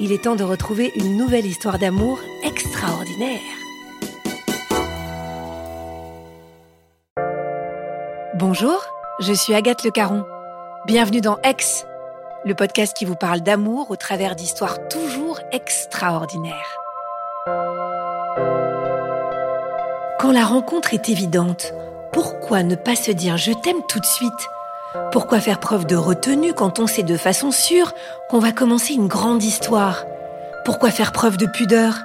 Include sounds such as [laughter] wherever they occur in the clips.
il est temps de retrouver une nouvelle histoire d'amour extraordinaire. Bonjour, je suis Agathe Le Caron. Bienvenue dans Ex, le podcast qui vous parle d'amour au travers d'histoires toujours extraordinaires. Quand la rencontre est évidente, pourquoi ne pas se dire je t'aime tout de suite? Pourquoi faire preuve de retenue quand on sait de façon sûre qu'on va commencer une grande histoire? Pourquoi faire preuve de pudeur?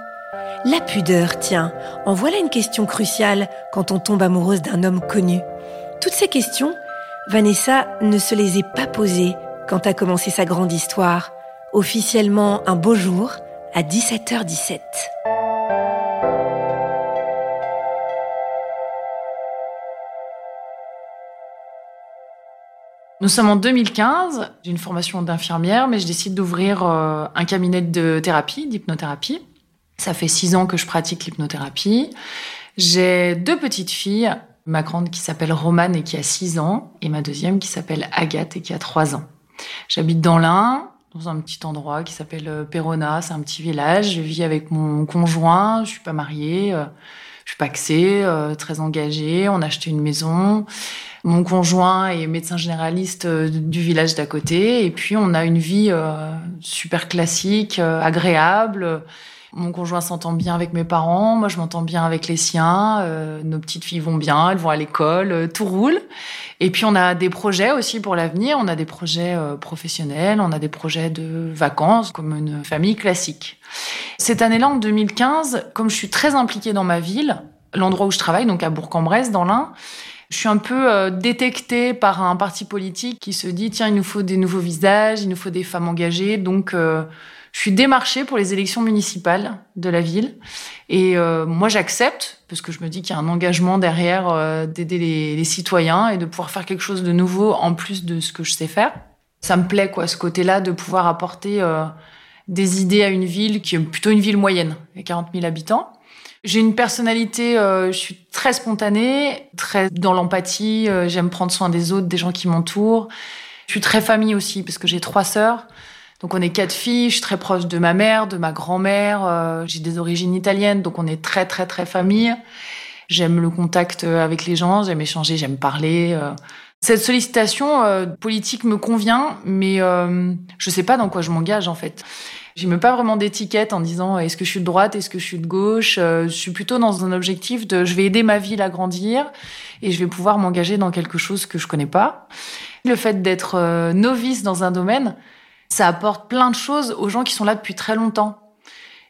La pudeur, tiens, en voilà une question cruciale quand on tombe amoureuse d'un homme connu. Toutes ces questions, Vanessa ne se les est pas posées quand a commencé sa grande histoire, officiellement un beau jour à 17h17. Nous sommes en 2015, j'ai une formation d'infirmière, mais je décide d'ouvrir euh, un cabinet de thérapie, d'hypnothérapie. Ça fait six ans que je pratique l'hypnothérapie. J'ai deux petites filles, ma grande qui s'appelle Romane et qui a six ans, et ma deuxième qui s'appelle Agathe et qui a trois ans. J'habite dans l'Ain, dans un petit endroit qui s'appelle euh, Perona, c'est un petit village. Je vis avec mon conjoint, je suis pas mariée, euh, je suis paxée, très engagée. On a acheté une maison. Mon conjoint est médecin généraliste euh, du village d'à côté. Et puis, on a une vie euh, super classique, euh, agréable. Mon conjoint s'entend bien avec mes parents, moi je m'entends bien avec les siens, nos petites filles vont bien, elles vont à l'école, tout roule. Et puis on a des projets aussi pour l'avenir, on a des projets professionnels, on a des projets de vacances comme une famille classique. Cette année-là, en 2015, comme je suis très impliquée dans ma ville, l'endroit où je travaille, donc à Bourg-en-Bresse dans l'Ain, je suis un peu euh, détectée par un parti politique qui se dit tiens, il nous faut des nouveaux visages, il nous faut des femmes engagées. Donc, euh, je suis démarchée pour les élections municipales de la ville. Et euh, moi, j'accepte parce que je me dis qu'il y a un engagement derrière d'aider les, les, citoyens et de pouvoir faire quelque chose de nouveau en plus de ce que je sais faire. Ça me plaît, quoi, ce côté-là de pouvoir apporter des idées à une ville qui est plutôt une ville moyenne, avec 40 000 habitants. J'ai une personnalité, euh, je suis très spontanée, très dans l'empathie. Euh, j'aime prendre soin des autres, des gens qui m'entourent. Je suis très famille aussi parce que j'ai trois sœurs. Donc on est quatre filles. Je suis très proche de ma mère, de ma grand-mère. Euh, j'ai des origines italiennes, donc on est très très très famille. J'aime le contact avec les gens, j'aime échanger, j'aime parler. Cette sollicitation politique me convient, mais je sais pas dans quoi je m'engage en fait. J'ai même pas vraiment d'étiquette en disant est-ce que je suis de droite, est-ce que je suis de gauche. Euh, je suis plutôt dans un objectif de je vais aider ma ville à grandir et je vais pouvoir m'engager dans quelque chose que je connais pas. Le fait d'être euh, novice dans un domaine, ça apporte plein de choses aux gens qui sont là depuis très longtemps.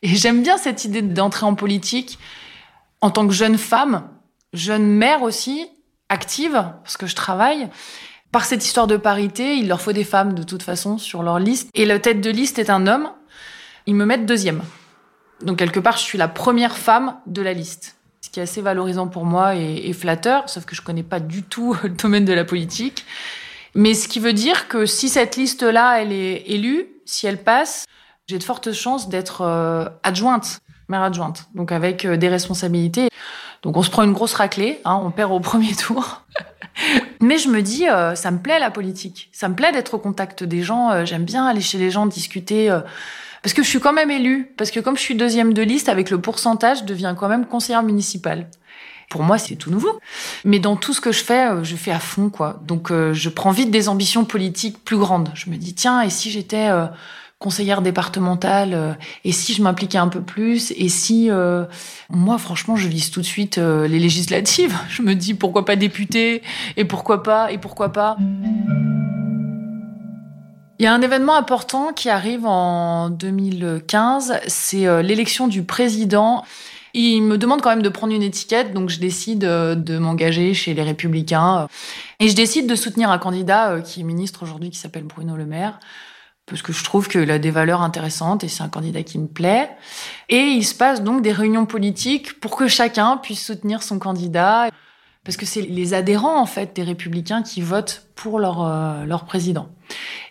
Et j'aime bien cette idée d'entrer en politique en tant que jeune femme, jeune mère aussi, active, parce que je travaille. Par cette histoire de parité, il leur faut des femmes de toute façon sur leur liste. Et la tête de liste est un homme ils me mettent deuxième. Donc quelque part, je suis la première femme de la liste. Ce qui est assez valorisant pour moi et, flatteur, sauf que je connais pas du tout [laughs] le domaine de la politique. Mais ce qui veut dire que si cette liste-là, elle est élue, si elle passe, j'ai de fortes chances d'être euh, adjointe, maire adjointe, donc avec euh, des responsabilités. Donc on se prend une grosse raclée, hein, on perd au [laughs] premier tour. Mais je me dis, euh, ça me plaît la politique, ça me plaît d'être au contact des gens, j'aime bien aller chez les gens discuter. parce que je suis quand même élue, parce que comme je suis deuxième de liste, avec le pourcentage, je deviens quand même conseillère municipale. Pour moi, c'est tout nouveau. Mais dans tout ce que je fais, je fais à fond, quoi. Donc, je prends vite des ambitions politiques plus grandes. Je me dis, tiens, et si j'étais conseillère départementale, euh, et si je m'impliquais un peu plus, et si euh, moi franchement je vise tout de suite euh, les législatives, [laughs] je me dis pourquoi pas député, et pourquoi pas, et pourquoi pas. Il y a un événement important qui arrive en 2015, c'est l'élection du président. Il me demande quand même de prendre une étiquette, donc je décide de m'engager chez les Républicains. Et je décide de soutenir un candidat qui est ministre aujourd'hui, qui s'appelle Bruno Le Maire parce que je trouve qu'il a des valeurs intéressantes et c'est un candidat qui me plaît. Et il se passe donc des réunions politiques pour que chacun puisse soutenir son candidat, parce que c'est les adhérents en fait des républicains qui votent pour leur, euh, leur président.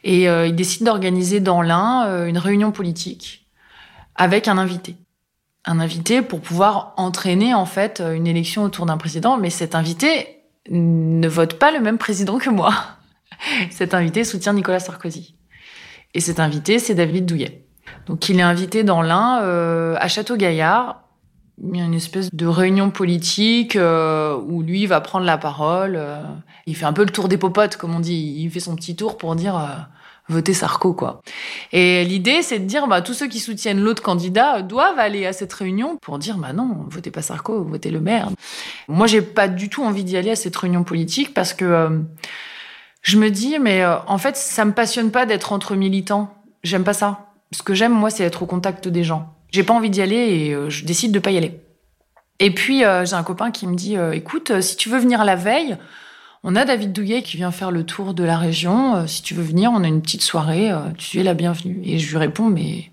Et euh, il décide d'organiser dans l'un euh, une réunion politique avec un invité. Un invité pour pouvoir entraîner en fait une élection autour d'un président, mais cet invité ne vote pas le même président que moi. [laughs] Cet invité soutient Nicolas Sarkozy. Et cet invité, c'est David Douillet. Donc il est invité dans l'Ain, euh, à Château-Gaillard. Il y a une espèce de réunion politique euh, où lui va prendre la parole. Euh. il fait un peu le tour des popotes, comme on dit. Il fait son petit tour pour dire euh, votez Sarko, quoi. Et l'idée, c'est de dire bah, tous ceux qui soutiennent l'autre candidat doivent aller à cette réunion pour dire bah non, votez pas Sarko, votez le maire. Moi, j'ai pas du tout envie d'y aller à cette réunion politique parce que je me dis, mais euh, en fait, ça me passionne pas d'être entre militants. J'aime pas ça. Ce que j'aime, moi, c'est être au contact des gens. J'ai pas envie d'y aller et euh, je décide de pas y aller. Et puis, euh, j'ai un copain qui me dit, écoute, si tu veux venir la veille, on a David Douillet qui vient faire le tour de la région. si tu veux venir, on a une petite soirée. tu es la bienvenue. Et je lui réponds, mais,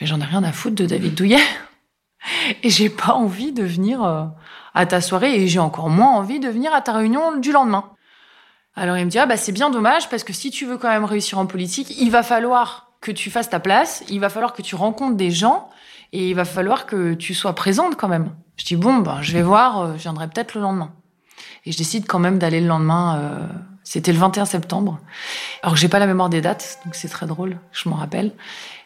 mais j'en ai rien à foutre de David Douillet. [laughs] et j'ai pas envie de venir à ta soirée et j'ai encore moins envie de venir à ta réunion du lendemain. Alors il me dit ah bah c'est bien dommage parce que si tu veux quand même réussir en politique, il va falloir que tu fasses ta place, il va falloir que tu rencontres des gens et il va falloir que tu sois présente quand même. Je dis bon bah je vais voir, euh, je viendrai peut-être le lendemain. Et je décide quand même d'aller le lendemain. Euh, c'était le 21 septembre. Alors que j'ai pas la mémoire des dates, donc c'est très drôle, je m'en rappelle.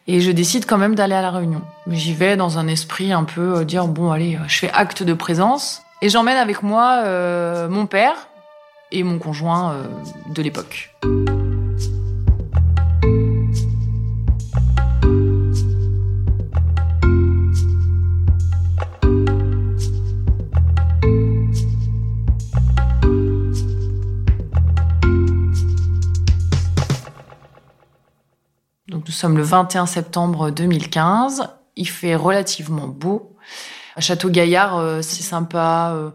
Et je décide quand même d'aller à la réunion. Mais j'y vais dans un esprit un peu euh, dire bon allez, je fais acte de présence. Et j'emmène avec moi mon père, et mon conjoint euh, de l'époque. Nous sommes le 21 septembre 2015. Il fait relativement beau. À Château Gaillard, euh, c'est sympa. Euh,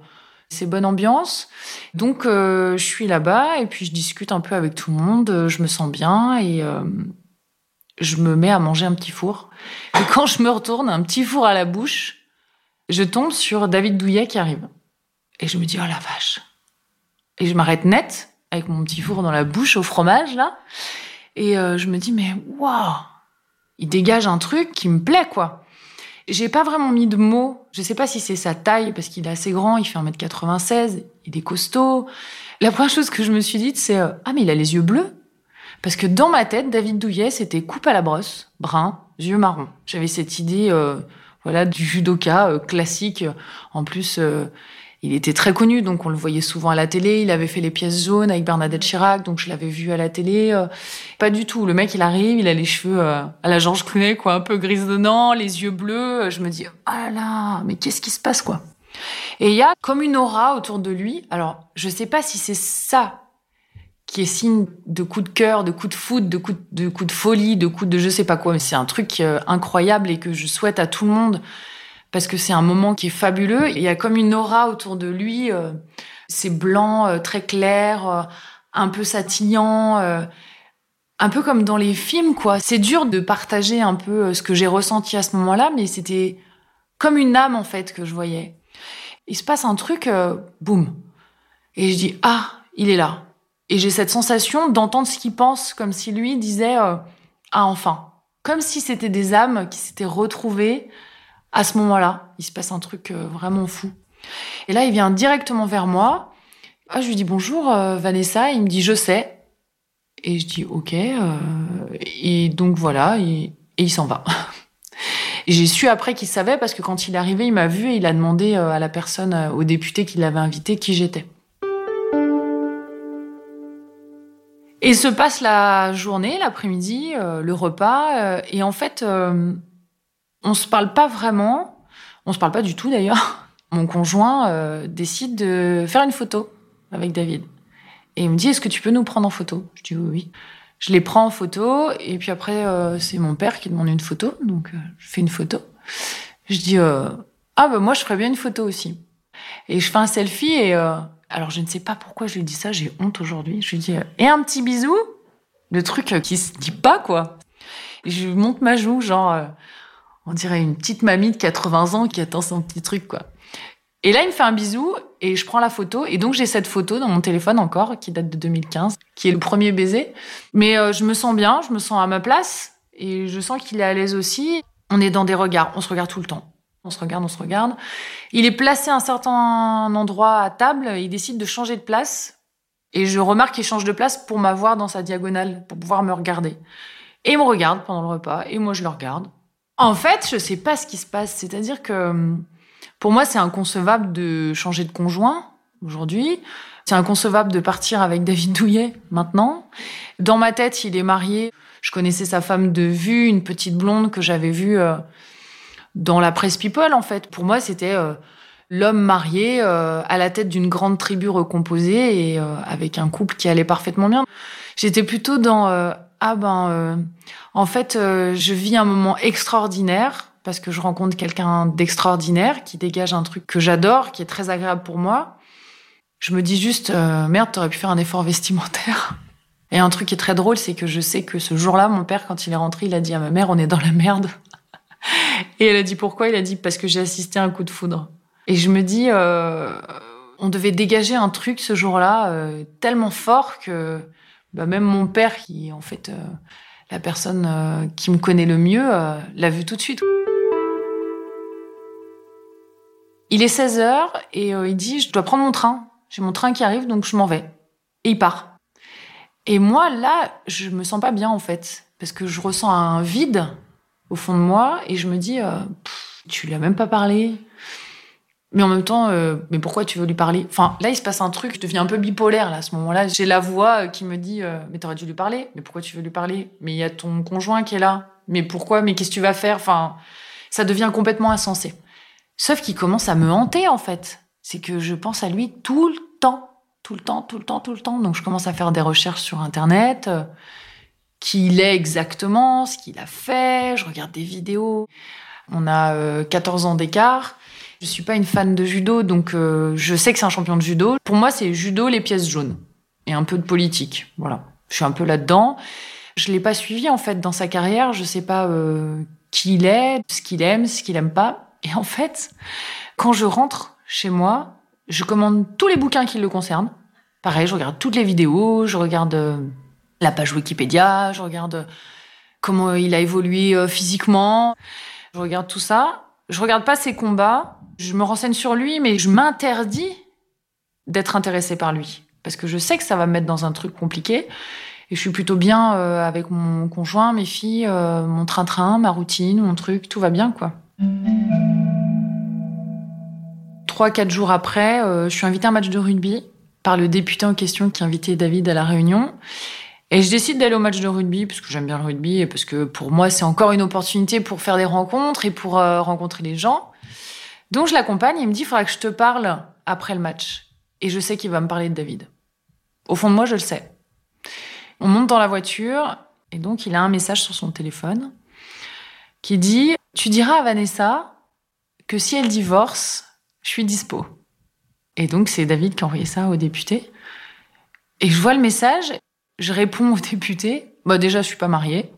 c'est bonne ambiance. Donc euh, je suis là-bas et puis je discute un peu avec tout le monde, je me sens bien et je me mets à manger un petit four. Et [laughs] quand je me retourne, un petit four à la bouche, je tombe sur David Douillet qui arrive. Et je me dis, oh la vache. Et je m'arrête net avec mon petit four dans la bouche au fromage là. Et euh, je me dis, mais waouh, il dégage un truc qui me plaît quoi. J'ai pas vraiment mis de mots. Je sais pas si c'est sa taille, parce qu'il est assez grand, il fait 1m96, il est costaud. La première chose que je me suis dite, c'est euh, Ah, mais il a les yeux bleus Parce que dans ma tête, David Douillet, c'était coupe à la brosse, brun, yeux marrons. J'avais cette idée, euh, voilà, du judoka classique. En plus, il était très connu, donc on le voyait souvent à la télé. Il avait fait les pièces jaunes avec Bernadette Chirac, donc je l'avais vu à la télé. Euh, pas du tout. Le mec, il arrive, il a les cheveux euh, à la Georges Clooney, quoi, un peu grisonnant, les yeux bleus. Je me dis, ah là, mais qu'est-ce qui se passe, quoi? Et il y a comme une aura autour de lui. Alors, je sais pas si c'est ça qui est signe de coup de cœur, de coup de foot, de coup de, folie, de coup de je sais pas quoi. Mais c'est un truc euh, incroyable et que je souhaite à tout le monde parce que c'est un moment qui est fabuleux. Il y a comme une aura autour de lui. Euh, c'est blanc, euh, très clair, euh, un peu satillant, un peu comme dans les films, quoi. C'est dur de partager un peu ce que j'ai ressenti à ce moment-là, mais c'était comme une âme, en fait, que je voyais. Il se passe un truc, boum. Et je dis, ah, il est là. Et j'ai cette sensation d'entendre ce qu'il pense, comme si lui disait Ah, enfin. Comme si c'était des âmes qui s'étaient retrouvées à ce moment-là. Il se passe un truc euh, vraiment fou. Et là, il vient directement vers moi. Ah, je lui dis bonjour, euh, Vanessa. Il me dit je sais. Et je dis ok. et donc voilà, et, il s'en va. [laughs] J'ai su après qu'il savait parce que quand il est arrivé, il m'a vu et il a demandé à la personne, au député qui l'avait invité, qui j'étais. Et se passe la journée, l'après-midi, euh, le repas, euh, et en fait, euh, on se parle pas vraiment, on se parle pas du tout d'ailleurs. [laughs] Mon conjoint décide de faire une photo avec David. Et il me dit, est-ce que tu peux nous prendre en photo? Je dis oui. Je les prends en photo, et puis après, c'est mon père qui demande une photo, donc je fais une photo. Je dis, ah bah moi je ferais bien une photo aussi. Et je fais un selfie, et alors je ne sais pas pourquoi je lui dis ça, j'ai honte aujourd'hui. Je lui dis euh, et un petit bisou, le truc euh, qui se dit pas quoi. Et je monte ma joue, genre euh, on dirait une petite mamie de 80 ans qui attend son petit truc quoi. Et là il me fait un bisou et je prends la photo et donc j'ai cette photo dans mon téléphone encore qui date de 2015, qui est le premier baiser. Mais je me sens bien, je me sens à ma place et je sens qu'il est à l'aise aussi. On est dans des regards, on se regarde tout le temps. On se regarde, on se regarde. Il est placé à un certain endroit à table, il décide de changer de place. Et je remarque qu'il change de place pour m'avoir dans sa diagonale, pour pouvoir me regarder. Et il me regarde pendant le repas, et moi je le regarde. En fait, je sais pas ce qui se passe. C'est-à-dire que pour moi, c'est inconcevable de changer de conjoint aujourd'hui. C'est inconcevable de partir avec David Douillet maintenant. Dans ma tête, il est marié. Je connaissais sa femme de vue, une petite blonde que j'avais vue euh, dans la presse people, en fait. Pour moi, c'était euh, l'homme marié euh, à la tête d'une grande tribu recomposée et euh, avec un couple qui allait parfaitement bien. J'étais plutôt dans ah ben en fait je vis un moment extraordinaire parce que je rencontre quelqu'un d'extraordinaire qui dégage un truc que j'adore, qui est très agréable pour moi. Je me dis juste merde, t'aurais pu faire un effort vestimentaire. Et un truc qui est très drôle, c'est que je sais que ce jour-là, mon père, quand il est rentré, il a dit à ma mère, on est dans la merde. [laughs] Et elle a dit pourquoi? Il a dit parce que j'ai assisté à un coup de foudre. Et je me dis, euh, on devait dégager un truc ce jour-là euh, tellement fort que bah, même mon père, qui est en fait euh, la personne euh, qui me connaît le mieux, euh, l'a vu tout de suite. Il est 16 h et il dit, je dois prendre mon train. J'ai mon train qui arrive, donc je m'en vais. Et il part. Et moi, là, je me sens pas bien, en fait. Parce que je ressens un vide au fond de moi et je me dis, tu lui as même pas parlé. Mais en même temps, euh, mais pourquoi tu veux lui parler? Enfin, là, il se passe un truc, je deviens un peu bipolaire là, à ce moment-là. J'ai la voix qui me dit, euh, mais t'aurais dû lui parler. Mais pourquoi tu veux lui parler? Mais il y a ton conjoint qui est là. Mais pourquoi? Mais qu'est-ce que tu vas faire? Enfin, ça devient complètement insensé. Sauf qu'il commence à me hanter en fait. C'est que je pense à lui tout le temps, tout le temps, tout le temps, tout le temps. Donc je commence à faire des recherches sur Internet qui il est exactement, ce qu'il a fait, je regarde des vidéos. On a 14 euh, ans d'écart. Je suis pas une fan de judo, donc euh, je sais que c'est un champion de judo. Pour moi, c'est judo, les pièces jaunes et un peu de politique. Voilà, je suis un peu là-dedans. Je l'ai pas suivi en fait dans sa carrière. Je sais pas euh, qui il est, ce qu'il aime, ce qu'il aime pas. Et en fait, quand je rentre chez moi, je commande tous les bouquins qui le concernent. Pareil, je regarde toutes les vidéos, je regarde la page Wikipédia, je regarde comment il a évolué euh, physiquement, je regarde tout ça. Je regarde pas ses combats, je me renseigne sur lui, mais je m'interdis d'être intéressée par lui. Parce que je sais que ça va me mettre dans un truc compliqué. Et je suis plutôt bien euh, avec mon conjoint, mes filles, euh, mon train-train, ma routine, mon truc, tout va bien, quoi. Trois, quatre jours après, je suis invitée à un match de rugby par le député en question qui invitait David à la réunion. Et je décide d'aller au match de rugby parce que j'aime bien le rugby et parce que pour moi c'est encore une opportunité pour faire des rencontres et pour euh, rencontrer les gens. Donc je l'accompagne et il me dit il faudra que je te parle après le match. Et je sais qu'il va me parler de David. Au fond de moi, je le sais. On monte dans la voiture et donc il a un message sur son téléphone qui dit Tu diras à Vanessa que si elle divorce, je suis dispo. Et donc c'est David qui a envoyé ça au député. Et je vois le message je réponds au député, bah déjà je suis pas mariée.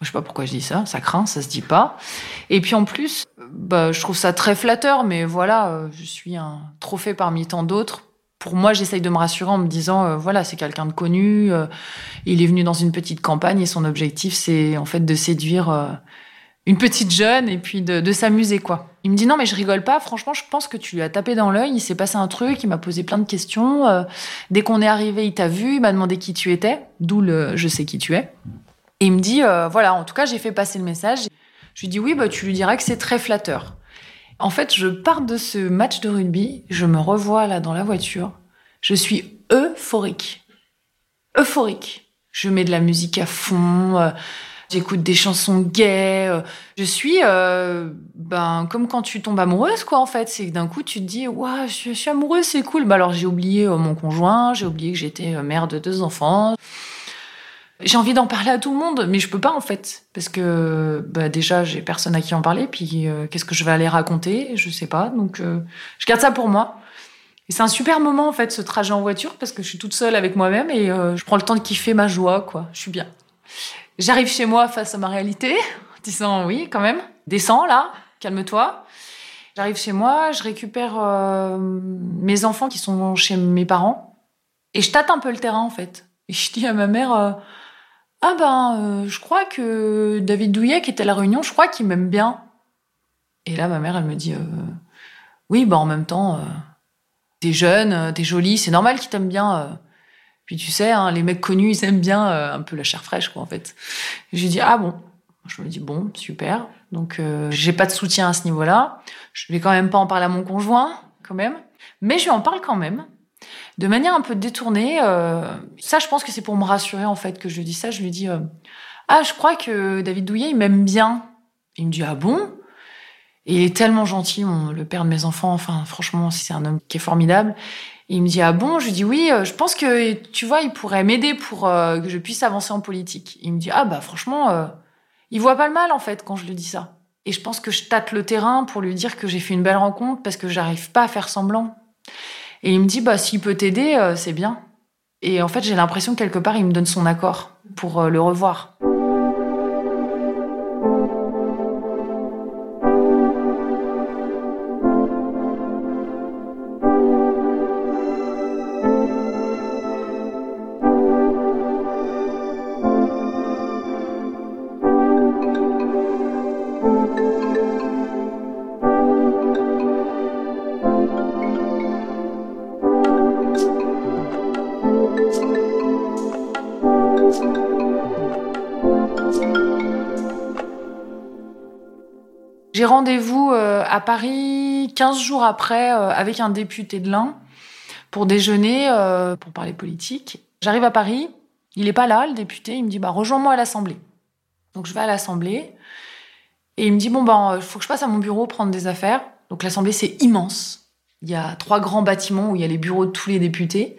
Je sais pas pourquoi je dis ça, ça craint, ça se dit pas. Et puis en plus, bah, je trouve ça très flatteur, mais voilà, euh, je suis un trophée parmi tant d'autres pour moi, j'essaye de me rassurer en me disant, euh, voilà, c'est quelqu'un de connu, euh, il est venu dans une petite campagne et son objectif, c'est en fait de séduire une petite jeune et puis de, de s'amuser, quoi. Il me dit, non, mais je rigole pas, franchement, je pense que tu lui as tapé dans l'œil, il s'est passé un truc, il m'a posé plein de questions. dès qu'on est arrivé, il t'a vu, il m'a demandé qui tu étais, d'où le je sais qui tu es. Et il me dit, voilà, en tout cas, j'ai fait passer le message. Je lui dis, oui, bah, tu lui diras que c'est très flatteur. En fait, je pars de ce match de rugby, je me revois là dans la voiture, je suis euphorique. Euphorique. Je mets de la musique à fond, euh, j'écoute des chansons gays, euh, je suis euh, ben comme quand tu tombes amoureuse quoi en fait, c'est que d'un coup tu te dis waouh, je, suis amoureuse, c'est cool. Bah alors j'ai oublié mon conjoint, j'ai oublié que j'étais mère de deux enfants. J'ai envie d'en parler à tout le monde, mais je peux pas en fait, parce que bah, déjà j'ai personne à qui en parler. Puis euh, qu'est-ce que je vais aller raconter Je sais pas, donc euh, je garde ça pour moi. Et c'est un super moment en fait ce trajet en voiture parce que je suis toute seule avec moi-même et euh, je prends le temps de kiffer ma joie quoi. Je suis bien. J'arrive chez moi face à ma réalité, en disant oui quand même, descends là, calme-toi. J'arrive chez moi, je récupère mes enfants qui sont chez mes parents et je tâte un peu le terrain en fait. Et je dis à ma mère ah ben, euh, je crois que David Douillet, qui était à la réunion, je crois qu'il m'aime bien. Et là, ma mère, elle me dit, euh, oui, ben en même temps, euh, t'es jeune, t'es jolie, c'est normal qu'il t'aime bien. Puis tu sais, hein, les mecs connus, ils aiment bien un peu la chair fraîche, quoi, en fait. J'ai dit, ah bon. Je me dis, bon, super. Donc, j'ai pas de soutien à ce niveau-là. Je vais quand même pas en parler à mon conjoint, quand même. Mais je lui en parle quand même de manière un peu détournée. Euh, ça, je pense que c'est pour me rassurer en fait que je lui dis ça. Je lui dis euh, ah, je crois que David Douillet il m'aime bien. Il me dit ah bon? Il est tellement gentil, le père de mes enfants. Enfin, franchement, c'est un homme qui est formidable. il me dit ah bon? Je lui dis oui. Euh, je pense que tu vois, il pourrait m'aider pour que je puisse avancer en politique. Il me dit ah bah franchement, il voit pas le mal en fait quand je lui dis ça. Et je pense que je tâte le terrain pour lui dire que j'ai fait une belle rencontre parce que j'arrive pas à faire semblant. Et il me dit, bah, s'il peut t'aider, euh, c'est bien. Et en fait, j'ai l'impression que quelque part, il me donne son accord pour euh, le revoir. 15 jours après euh, avec un député de l'Ain pour déjeuner, euh, pour parler politique. J'arrive à Paris, il n'est pas là, le député, il me dit bah, rejoins-moi à l'Assemblée. Donc je vais à l'Assemblée et il me dit bon ben il faut que je passe à mon bureau prendre des affaires. Donc l'Assemblée c'est immense. Il y a trois grands bâtiments où il y a les bureaux de tous les députés.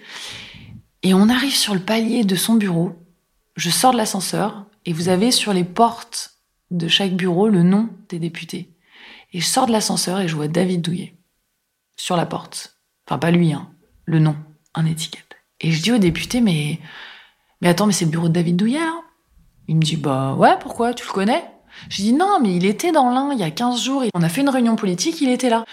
Et on arrive sur le palier de son bureau. Je sors de l'ascenseur et vous avez sur les portes de chaque bureau le nom des députés. Et je sors de l'ascenseur et je vois David Douillet sur la porte. Enfin, pas lui, hein, le nom, un étiquette. Et je dis au député, mais, mais attends, mais c'est le bureau de David Douillet, hein Il me dit, bah ouais, pourquoi? Tu le connais? Je dis, non, mais il était dans l'un il y a 15 jours. On a fait une réunion politique, il était là.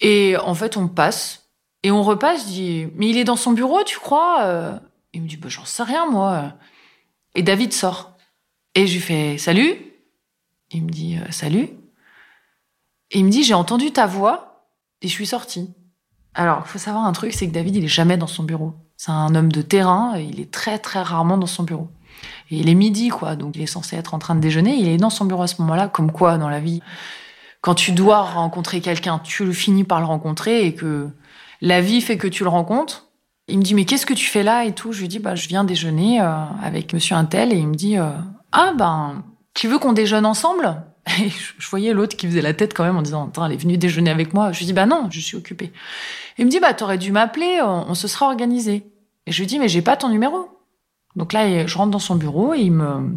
Et en fait, on passe. Et on repasse, je dis, mais il est dans son bureau, tu crois? Il me dit, bah j'en sais rien, moi. Et David sort. Et je lui fais, salut? Il me dit euh, salut? Et il me dit j'ai entendu ta voix et je suis sortie. Alors, il faut savoir un truc, c'est que David, il est jamais dans son bureau. C'est un homme de terrain, il est très très rarement dans son bureau. Et il est midi, quoi, donc il est censé être en train de déjeuner, il est dans son bureau à ce moment-là, comme quoi dans la vie, quand tu dois rencontrer quelqu'un, tu finis par le rencontrer et que la vie fait que tu le rencontres. Il me dit mais qu'est-ce que tu fais là et tout? Je lui dis bah je viens déjeuner euh, avec Monsieur Intel et il me dit euh, ah ben tu veux qu'on déjeune ensemble? Et je voyais l'autre qui faisait la tête quand même en disant, attends, elle est venue déjeuner avec moi. Je lui dis, bah non, je suis occupée. Il me dit, bah t'aurais dû m'appeler, on, se sera organisé. Et je lui dis, mais j'ai pas ton numéro. Donc là, je rentre dans son bureau et il me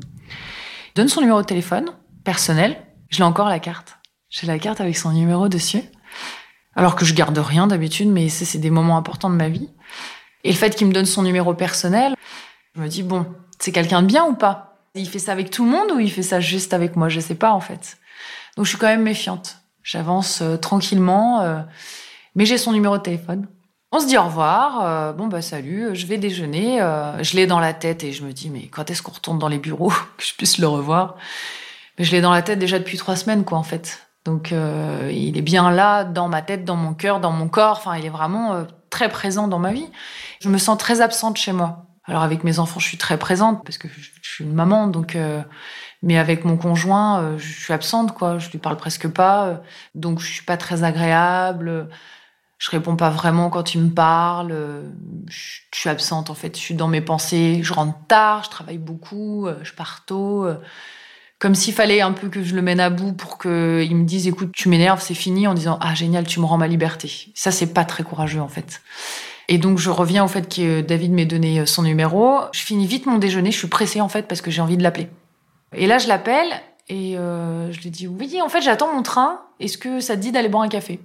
donne son numéro de téléphone personnel. Je l'ai encore la carte. J'ai la carte avec son numéro dessus. Alors que je garde rien d'habitude, mais c'est des moments importants de ma vie. Et le fait qu'il me donne son numéro personnel, je me dis, bon, c'est quelqu'un de bien ou pas? Il fait ça avec tout le monde ou il fait ça juste avec moi? Je sais pas en fait. Donc je suis quand même méfiante. J'avance euh, tranquillement, euh, mais j'ai son numéro de téléphone. On se dit au revoir. euh, bon bah salut, je vais déjeuner. je l'ai dans la tête et je me dis mais quand est-ce qu'on retourne dans les bureaux [laughs] que je puisse le revoir? Mais je l'ai dans la tête déjà depuis trois semaines quoi en fait. Donc il est bien là dans ma tête, dans mon cœur, dans mon corps. Enfin il est vraiment très présent dans ma vie. Je me sens très absente chez moi. Alors avec mes enfants je suis très présente parce que je, suis une maman donc. euh, mais avec mon conjoint, euh, je suis absente, quoi. Je lui parle presque pas, euh, donc je suis pas très agréable. Je réponds pas vraiment quand il me parle. Je je suis absente en fait. Je suis dans mes pensées. Je rentre tard. Je travaille beaucoup. Je pars tôt. Comme s'il fallait un peu que je le mène à bout pour qu'il me dise écoute tu m'énerves c'est fini en disant ah génial tu me rends ma liberté. Ça c'est pas très courageux en fait. Et donc je reviens au fait que David m'ait donné son numéro. Je finis vite mon déjeuner. Je suis pressée en fait parce que j'ai envie de l'appeler. Et là, je l'appelle et euh, je lui dis Oui, en fait, j'attends mon train. Est-ce que ça te dit d'aller boire un café?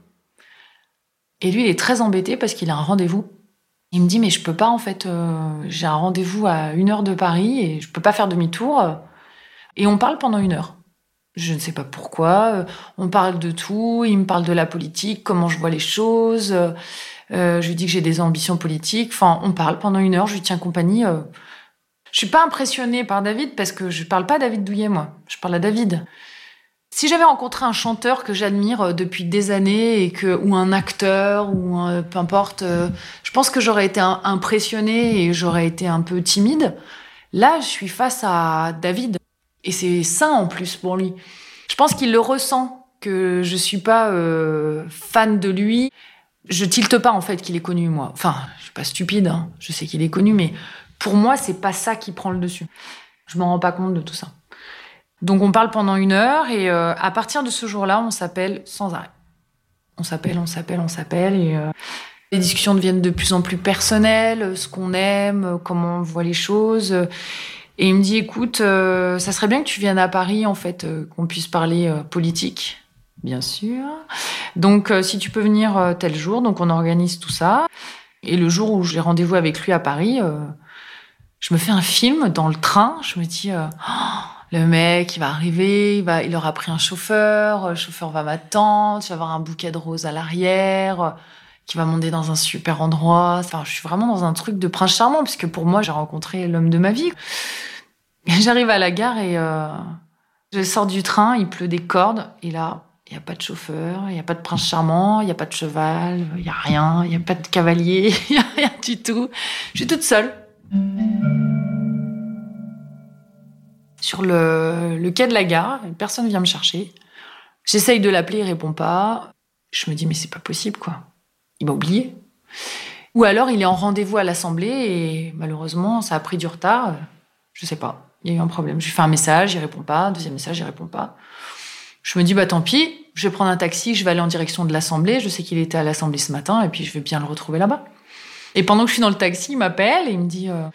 Et lui, il est très embêté parce qu'il a un rendez-vous. Il me dit Mais je peux pas, en fait. euh, j'ai un rendez-vous à une heure de Paris et je peux pas faire demi-tour. Et on parle pendant une heure. Je ne sais pas pourquoi. euh, On parle de tout. Il me parle de la politique, comment je vois les choses. Euh, je lui dis que j'ai des ambitions politiques. Enfin, on parle pendant une heure. Je lui tiens compagnie. euh, je suis pas impressionnée par David parce que je parle pas à David Douillet, moi. Je parle à David. Si j'avais rencontré un chanteur que j'admire euh, depuis des années et que ou un acteur ou un, peu importe, je pense que j'aurais été impressionnée et j'aurais été un peu timide. Là, je suis face à David et c'est sain en plus pour lui. Je pense qu'il le ressent que je suis pas euh, fan de lui. Je tilte pas en fait qu'il est connu moi. Enfin, je suis pas stupide. hein. Je sais qu'il est connu, mais pour moi, c'est pas ça qui prend le dessus. Je m'en rends pas compte de tout ça. Donc on parle pendant une heure et euh, à partir de ce jour-là, on s'appelle sans arrêt. On s'appelle, on s'appelle, on s'appelle et euh, les discussions deviennent de plus en plus personnelles, ce qu'on aime, comment on voit les choses. Et il me dit, écoute, euh, ça serait bien que tu viennes à Paris, en fait, euh, qu'on puisse parler euh, politique. Bien sûr. Donc, euh, si tu peux venir euh, tel jour, donc on organise tout ça. Et le jour où j'ai rendez-vous avec lui à Paris, euh, je me fais un film dans le train. Je me dis, Oh, le mec, il va arriver, il, va, il aura pris un chauffeur, le chauffeur va m'attendre, tu vas avoir un bouquet de roses à l'arrière, qui va monter dans un super endroit. Enfin, je suis vraiment dans un truc de prince charmant, puisque pour moi, j'ai rencontré l'homme de ma vie. [laughs] J'arrive à la gare et je sors du train, il pleut des cordes, et là, il n'y a pas de chauffeur, il n'y a pas de prince charmant, il n'y a pas de cheval, il n'y a rien, il n'y a pas de cavalier, [laughs] il n'y a rien du tout. Je suis toute seule. Sur le, quai de la gare, personne vient me chercher. J'essaye de l'appeler, il répond pas. Je me dis, mais c'est pas possible, quoi. Il m'a oublié. Ou alors il est en rendez-vous à l'Assemblée et malheureusement, ça a pris du retard. Je sais pas. Il y a eu un problème. Je lui fais un message, il répond pas. Deuxième message, il répond pas. Je me dis, bah tant pis, je vais prendre un taxi, je vais aller en direction de l'Assemblée. Je sais qu'il était à l'Assemblée ce matin et puis je vais bien le retrouver là-bas. Et pendant que je suis dans le taxi, il m'appelle et il me dit euh,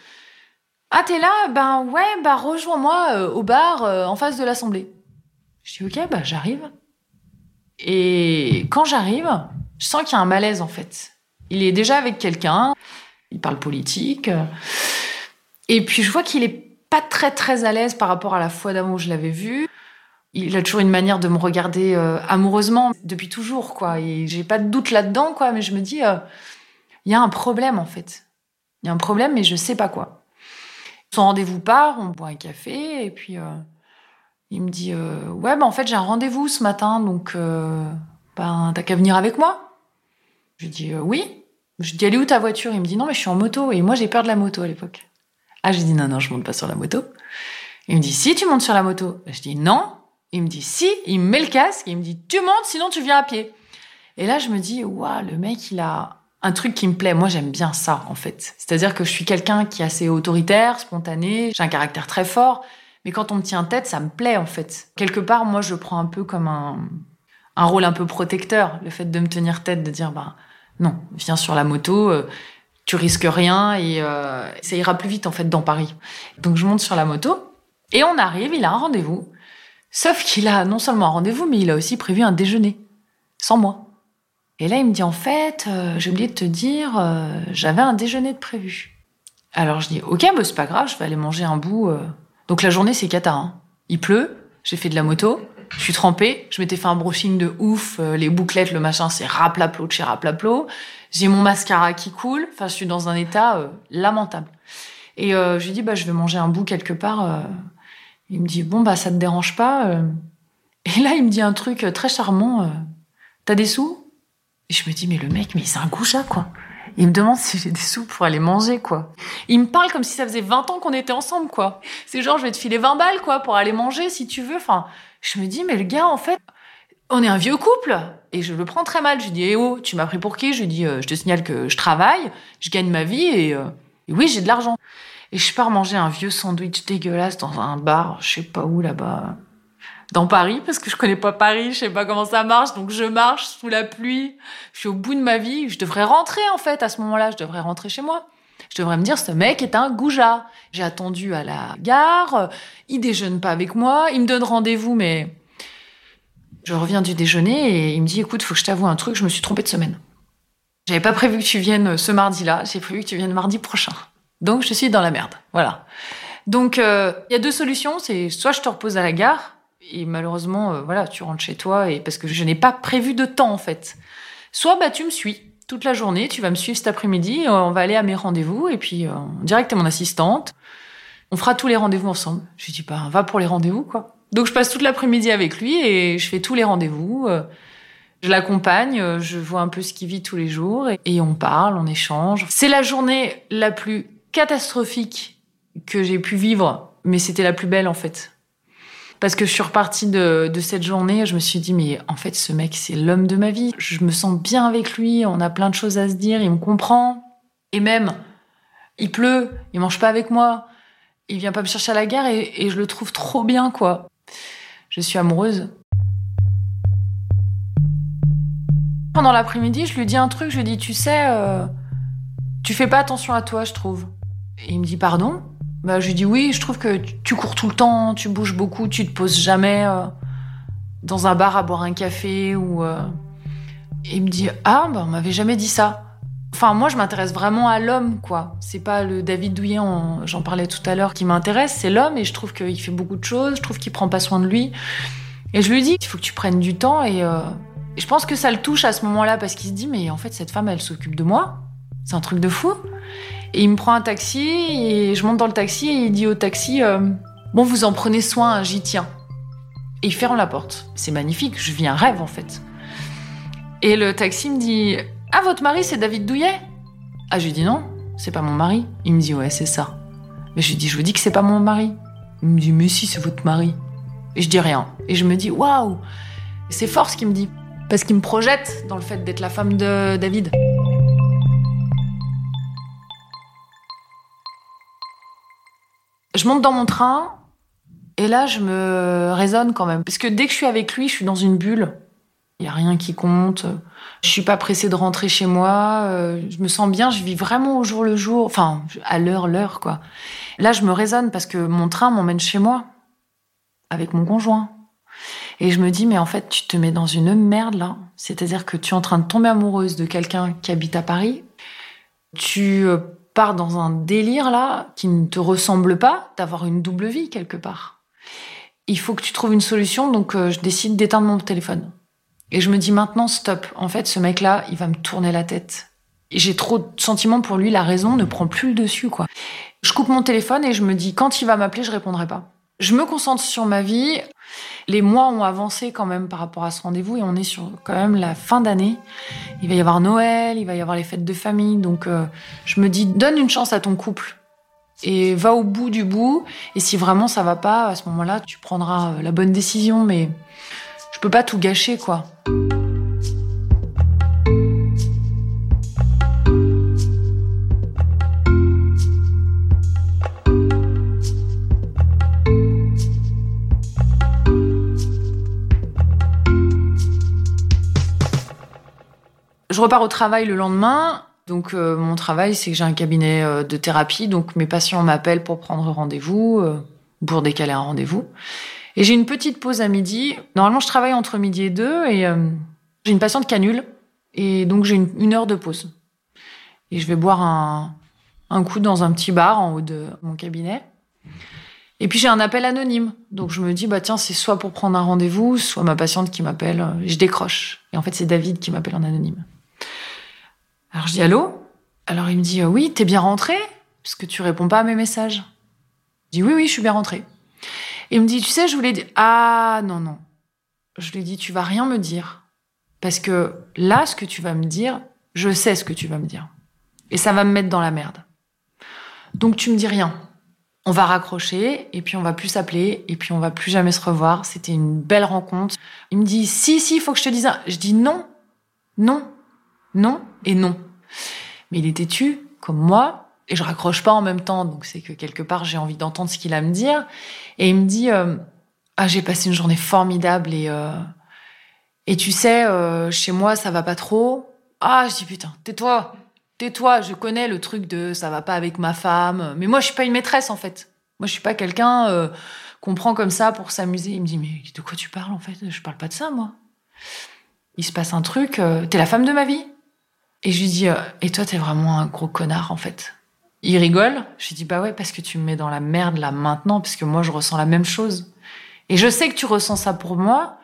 Ah, t'es là? Ben ouais, bah rejoins-moi euh, au bar euh, en face de l'Assemblée. Je dis Ok, bah j'arrive. Et quand j'arrive, je sens qu'il y a un malaise en fait. Il est déjà avec quelqu'un, il parle politique. Et puis je vois qu'il est pas très très à l'aise par rapport à la fois d'avant où je l'avais vu. Il a toujours une manière de me regarder euh, amoureusement depuis toujours, quoi. Et j'ai pas de doute là-dedans, quoi. Mais je me dis, euh, il y a un problème en fait. Il y a un problème, mais je sais pas quoi. Son rendez-vous part, on boit un café, et puis euh, il me dit, ouais, bah en fait j'ai un rendez-vous ce matin, donc ben t'as qu'à venir avec moi. Je dis, oui. Je dis, est où ta voiture? Il me dit, non, mais je suis en moto, et moi j'ai peur de la moto à l'époque. Ah, j'ai dit, non, non, je monte pas sur la moto. Il me dit, si tu montes sur la moto. Je dis, non. Il me dit, si. Il me met le casque, il me dit, tu montes, sinon tu viens à pied. Et là, je me dis, waouh, le mec, il a un truc qui me plaît. Moi, j'aime bien ça, en fait. C'est-à-dire que je suis quelqu'un qui est assez autoritaire, spontané, j'ai un caractère très fort. Mais quand on me tient tête, ça me plaît, en fait. Quelque part, moi, je prends un peu comme un, un rôle un peu protecteur. Le fait de me tenir tête, de dire, bah, non, viens sur la moto, euh, tu risques rien et euh, ça ira plus vite, en fait, dans Paris. Donc, je monte sur la moto et on arrive, il a un rendez-vous. Sauf qu'il a non seulement un rendez-vous, mais il a aussi prévu un déjeuner. Sans moi. Et là, il me dit en fait, euh, j'ai oublié de te dire, euh, j'avais un déjeuner de prévu. Alors je dis ok, bah, c'est pas grave, je vais aller manger un bout. euh. Donc la journée c'est cata. hein. Il pleut, j'ai fait de la moto, Je suis trempée. Je m'étais fait un brushing de ouf. les bouclettes, le machin, c'est raplaplo de chez raplaplo. J'ai mon mascara qui coule. Enfin, je suis dans un état lamentable. Et je lui dis, bah, je vais manger un bout quelque part. Il me dit, bon, bah, ça te dérange pas euh. Et là, il me dit un truc euh, très charmant. euh, T'as des sous? Et je me dis, mais le mec, mais c'est un goujat, quoi. Il me demande si j'ai des sous pour aller manger, quoi. Il me parle comme si ça faisait 20 ans qu'on était ensemble, quoi. C'est genre, je vais te filer 20 balles, quoi, pour aller manger, si tu veux. Enfin, je me dis, mais le gars, en fait, on est un vieux couple. Et je le prends très mal. Je lui dis, eh oh, tu m'as pris pour qui? Je lui dis, je te signale que je travaille, je gagne ma vie et oui, j'ai de l'argent. Et je pars manger un vieux sandwich dégueulasse dans un bar, je sais pas où là-bas, dans Paris, parce que je connais pas Paris, je sais pas comment ça marche, donc je marche sous la pluie, je suis au bout de ma vie, je devrais rentrer en fait à ce moment-là, je devrais rentrer chez moi. Je devrais me dire, ce mec est un goujat. J'ai attendu à la gare, euh, il déjeune pas avec moi, il me donne rendez-vous, mais je reviens du déjeuner et il me dit, écoute, faut que je t'avoue un truc, je me suis trompée de semaine. J'avais pas prévu que tu viennes ce mardi-là, j'ai prévu que tu viennes mardi prochain. Donc je suis dans la merde, voilà. Donc euh, il y a deux solutions, c'est soit je te repose à la gare et malheureusement euh, voilà, tu rentres chez toi et parce que je n'ai pas prévu de temps en fait. Soit bah tu me suis toute la journée, tu vas me suivre cet après-midi, euh, on va aller à mes rendez-vous et puis euh, direct à mon assistante. On fera tous les rendez-vous ensemble. Je dis bah va pour les rendez-vous quoi. Donc je passe toute l'après-midi avec lui et je fais tous les rendez-vous. je l'accompagne, je vois un peu ce qu'il vit tous les jours et on parle, on échange. C'est la journée la plus catastrophique que j'ai pu vivre, mais c'était la plus belle en fait. Parce que je suis repartie de, de cette journée, je me suis dit, mais en fait, ce mec, c'est l'homme de ma vie. Je me sens bien avec lui, on a plein de choses à se dire, il me comprend. Et même, il pleut, il mange pas avec moi, il vient pas me chercher à la gare et, et je le trouve trop bien, quoi. Je suis amoureuse. Pendant l'après-midi, je lui dis un truc, je lui dis, tu sais, euh, tu fais pas attention à toi, je trouve. Et il me dit, pardon? Bah, je lui dis oui, je trouve que tu- cours tout le temps, tu bouges beaucoup, tu te poses jamais euh, dans un bar à boire un café ou. euh. Et il me dit ah bah on m'avait jamais dit ça. Enfin moi je m'intéresse vraiment à l'homme quoi. C'est pas le David Douillet, j'en parlais tout à l'heure, qui m'intéresse, c'est l'homme et je trouve qu'il fait beaucoup de choses, je trouve qu'il prend pas soin de lui. Et je lui dis il faut que tu prennes du temps et, euh, et je pense que ça le touche à ce moment-là parce qu'il se dit mais en fait cette femme elle s'occupe de moi, c'est un truc de fou. Et il me prend un taxi et je monte dans le taxi et il dit au taxi euh, Bon, vous en prenez soin, j'y tiens. Et il ferme la porte. C'est magnifique, je vis un rêve en fait. Et le taxi me dit Ah, votre mari c'est David Douillet? Ah, je lui dis Non, c'est pas mon mari. Il me dit Ouais, c'est ça. Mais je lui dis Je vous dis que c'est pas mon mari. Il me dit Mais si, c'est votre mari. Et je dis rien. Et je me dis Waouh C'est fort ce qu'il me dit. Parce qu'il me projette dans le fait d'être la femme de David. Je monte dans mon train et là je me raisonne quand même parce que dès que je suis avec lui, je suis dans une bulle. Il y a rien qui compte. Je suis pas pressée de rentrer chez moi. euh, Je me sens bien. Je vis vraiment au jour le jour. Enfin, à l'heure l'heure quoi. Là, je me raisonne parce que mon train m'emmène chez moi avec mon conjoint. Et je me dis mais en fait, tu te mets dans une merde là. C'est-à-dire que tu es en train de tomber amoureuse de quelqu'un qui habite à Paris. Tu euh, pars dans un délire là qui ne te ressemble pas, d'avoir une double vie quelque part. Il faut que tu trouves une solution, donc euh, je décide d'éteindre mon téléphone. Et je me dis maintenant stop. En fait, ce mec-là, il va me tourner la tête. J'ai trop de sentiments pour lui, la raison ne prend plus le dessus quoi. Je coupe mon téléphone et je me dis quand il va m'appeler, je répondrai pas. Je me concentre sur ma vie. Les mois ont avancé quand même par rapport à ce rendez-vous et on est sur quand même la fin d'année. Il va y avoir Noël, il va y avoir les fêtes de famille, donc euh, je me dis donne une chance à ton couple et va au bout du bout. Et si vraiment ça va pas, à ce moment-là, tu prendras euh, la bonne décision, mais je peux pas tout gâcher quoi. Je repars au travail le lendemain. Donc euh, mon travail, c'est que j'ai un cabinet euh, de thérapie. Donc mes patients m'appellent pour prendre rendez-vous, euh, pour décaler un rendez-vous. Et j'ai une petite pause à midi. Normalement, je travaille entre midi et deux et j'ai une patiente canule. Et donc j'ai une, une heure de pause. Et je vais boire un, un coup dans un petit bar en haut de mon cabinet. Et puis j'ai un appel anonyme. Donc je me dis, bah tiens, c'est soit pour prendre un rendez-vous, soit ma patiente qui m'appelle. Je décroche. Et en fait, c'est David qui m'appelle en anonyme. Alors je dis allô? Alors il me dit, oui, t'es bien rentré? Parce que tu réponds pas à mes messages. Je dis, oui, oui, je suis bien rentré. Il me dit, tu sais, je voulais dire, ah non, non. Je lui dit, tu vas rien me dire. Parce que là, ce que tu vas me dire, je sais ce que tu vas me dire. Et ça va me mettre dans la merde. Donc tu me dis rien. On va raccrocher et puis on va plus s'appeler et puis on va plus jamais se revoir. C'était une belle rencontre. Il me dit si si, faut que je te dise un. Je dis non, non, non et non. Mais il est têtu comme moi et je raccroche pas en même temps. Donc c'est que quelque part j'ai envie d'entendre ce qu'il a à me dire. Et il me dit euh, ah j'ai passé une journée formidable et euh, et tu sais euh, chez moi ça va pas trop. Ah je dis putain tais-toi tais-toi, je connais le truc de ça va pas avec ma femme. Mais moi, je suis pas une maîtresse, en fait. Moi, je suis pas quelqu'un qu'on prend comme ça pour s'amuser. Il me dit, mais de quoi tu parles, en fait? Je parle pas de ça, moi. Il se passe un truc, t'es la femme de ma vie. Et je lui dis, euh, et toi, t'es vraiment un gros connard, en fait. Il rigole. Je lui dis, bah ouais, parce que tu me mets dans la merde là maintenant, parce que moi, je ressens la même chose. Et je sais que tu ressens ça pour moi.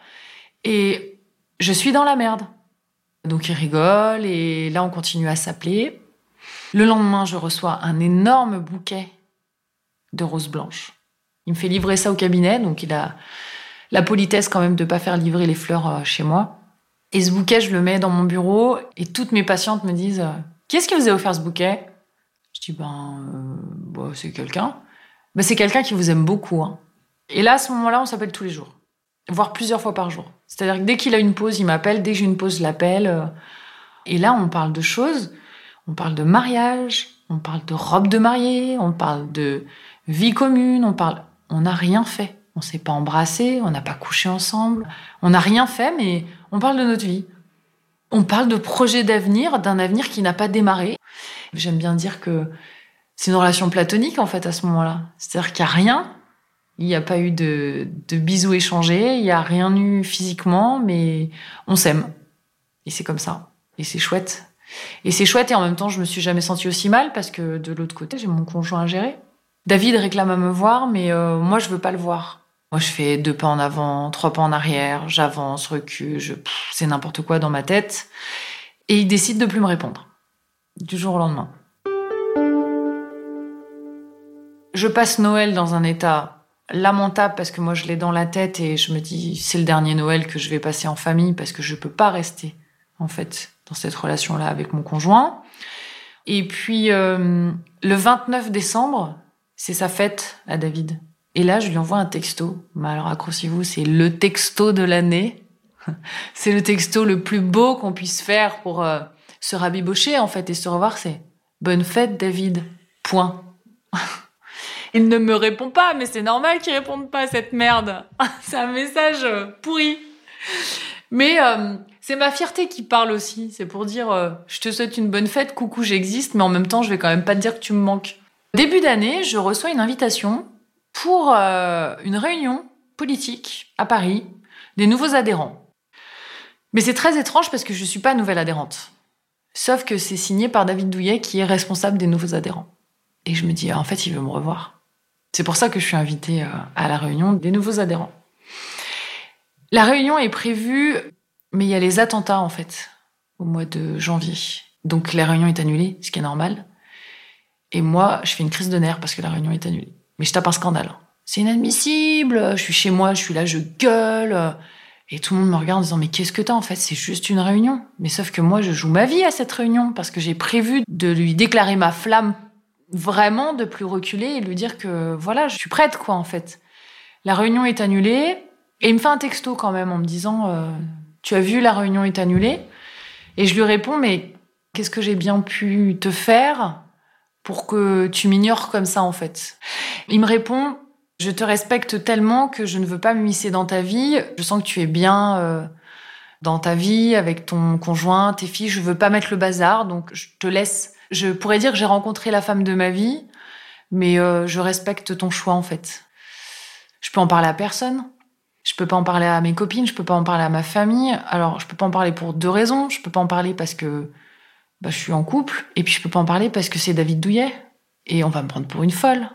Et je suis dans la merde. Donc il rigole et là on continue à s'appeler. Le lendemain, je reçois un énorme bouquet de roses blanches. Il me fait livrer ça au cabinet, donc il a la politesse quand même de pas faire livrer les fleurs euh, chez moi. Et ce bouquet, je le mets dans mon bureau et toutes mes patientes me disent euh, Qu'est-ce qui vous a offert ce bouquet? Je dis Ben, euh, bah, c'est quelqu'un. Ben, c'est quelqu'un qui vous aime beaucoup. Hein. Et là, à ce moment-là, on s'appelle tous les jours voire plusieurs fois par jour. C'est-à-dire que dès qu'il a une pause, il m'appelle, dès que j'ai une pause, je l'appelle. Et là, on parle de choses, on parle de mariage, on parle de robe de mariée, on parle de vie commune, on parle... On n'a rien fait. On s'est pas embrassé, on n'a pas couché ensemble, on n'a rien fait, mais on parle de notre vie. On parle de projets d'avenir, d'un avenir qui n'a pas démarré. J'aime bien dire que c'est une relation platonique, en fait, à ce moment-là. C'est-à-dire qu'il n'y a rien, il n'y a pas eu de, bisous échangés, il n'y a rien eu physiquement, mais on s'aime. Et c'est comme ça. Et c'est chouette. Et c'est chouette et en même temps, je me suis jamais sentie aussi mal parce que de l'autre côté, j'ai mon conjoint à gérer. David réclame à me voir, mais euh, moi, je veux pas le voir. Moi, je fais deux pas en avant, trois pas en arrière, j'avance, recule, c'est n'importe quoi dans ma tête. Et il décide de plus me répondre. Du jour au lendemain. Je passe Noël dans un état lamentable parce que moi je l'ai dans la tête et je me dis c'est le dernier Noël que je vais passer en famille parce que je peux pas rester en fait dans cette relation là avec mon conjoint. Et puis euh, le 29 décembre, c'est sa fête à David. Et là, je lui envoie un texto. Mais alors accrochez-vous, c'est le texto de l'année. [laughs] c'est le texto le plus beau qu'on puisse faire pour euh, se rabibocher en fait et se revoir. C'est bonne fête David. Point. [laughs] Il ne me répond pas, mais c'est normal qu'il réponde pas à cette merde. [laughs] c'est un message euh, pourri. Mais euh, c'est ma fierté qui parle aussi. C'est pour dire, je te souhaite une bonne fête, coucou, j'existe, mais en même temps, je vais quand même pas te dire que tu me manques. Début d'année, je reçois une invitation pour une réunion politique à Paris des nouveaux adhérents. Mais c'est très étrange parce que je suis pas nouvelle adhérente. Sauf que c'est signé par David Douillet qui est responsable des nouveaux adhérents. Et je me dis, en fait, il veut me revoir. C'est pour ça que je suis invitée euh, à la réunion des nouveaux adhérents. La réunion est prévue, mais il y a les attentats en fait au mois de janvier. Donc la réunion est annulée, ce qui est normal. Et moi, je fais une crise de nerfs parce que la réunion est annulée. Mais je tape un scandale. C'est inadmissible. Je suis chez moi, je suis là, je gueule. Et tout le monde me regarde en disant mais qu'est-ce que t'as en fait? C'est juste une réunion. Mais sauf que moi je joue ma vie à cette réunion parce que j'ai prévu de lui déclarer ma flamme vraiment de plus reculer et lui dire que voilà, je suis prête quoi en fait. La réunion est annulée et il me fait un texto quand même en me disant euh, tu as vu la réunion est annulée et je lui réponds mais qu'est-ce que j'ai bien pu te faire pour que tu m'ignores comme ça en fait. Il me répond je te respecte tellement que je ne veux pas m'immiscer dans ta vie. Je sens que tu es bien euh, dans ta vie avec ton conjoint, tes filles. Je veux pas mettre le bazar, donc je te laisse je pourrais dire que j'ai rencontré la femme de ma vie, mais euh, je respecte ton choix en fait. Je peux en parler à personne. Je peux pas en parler à mes copines, je peux pas en parler à ma famille. Alors, je peux pas en parler pour deux raisons. Je peux pas en parler parce que bah, je suis en couple, et puis je peux pas en parler parce que c'est David Douillet. Et on va me prendre pour une folle.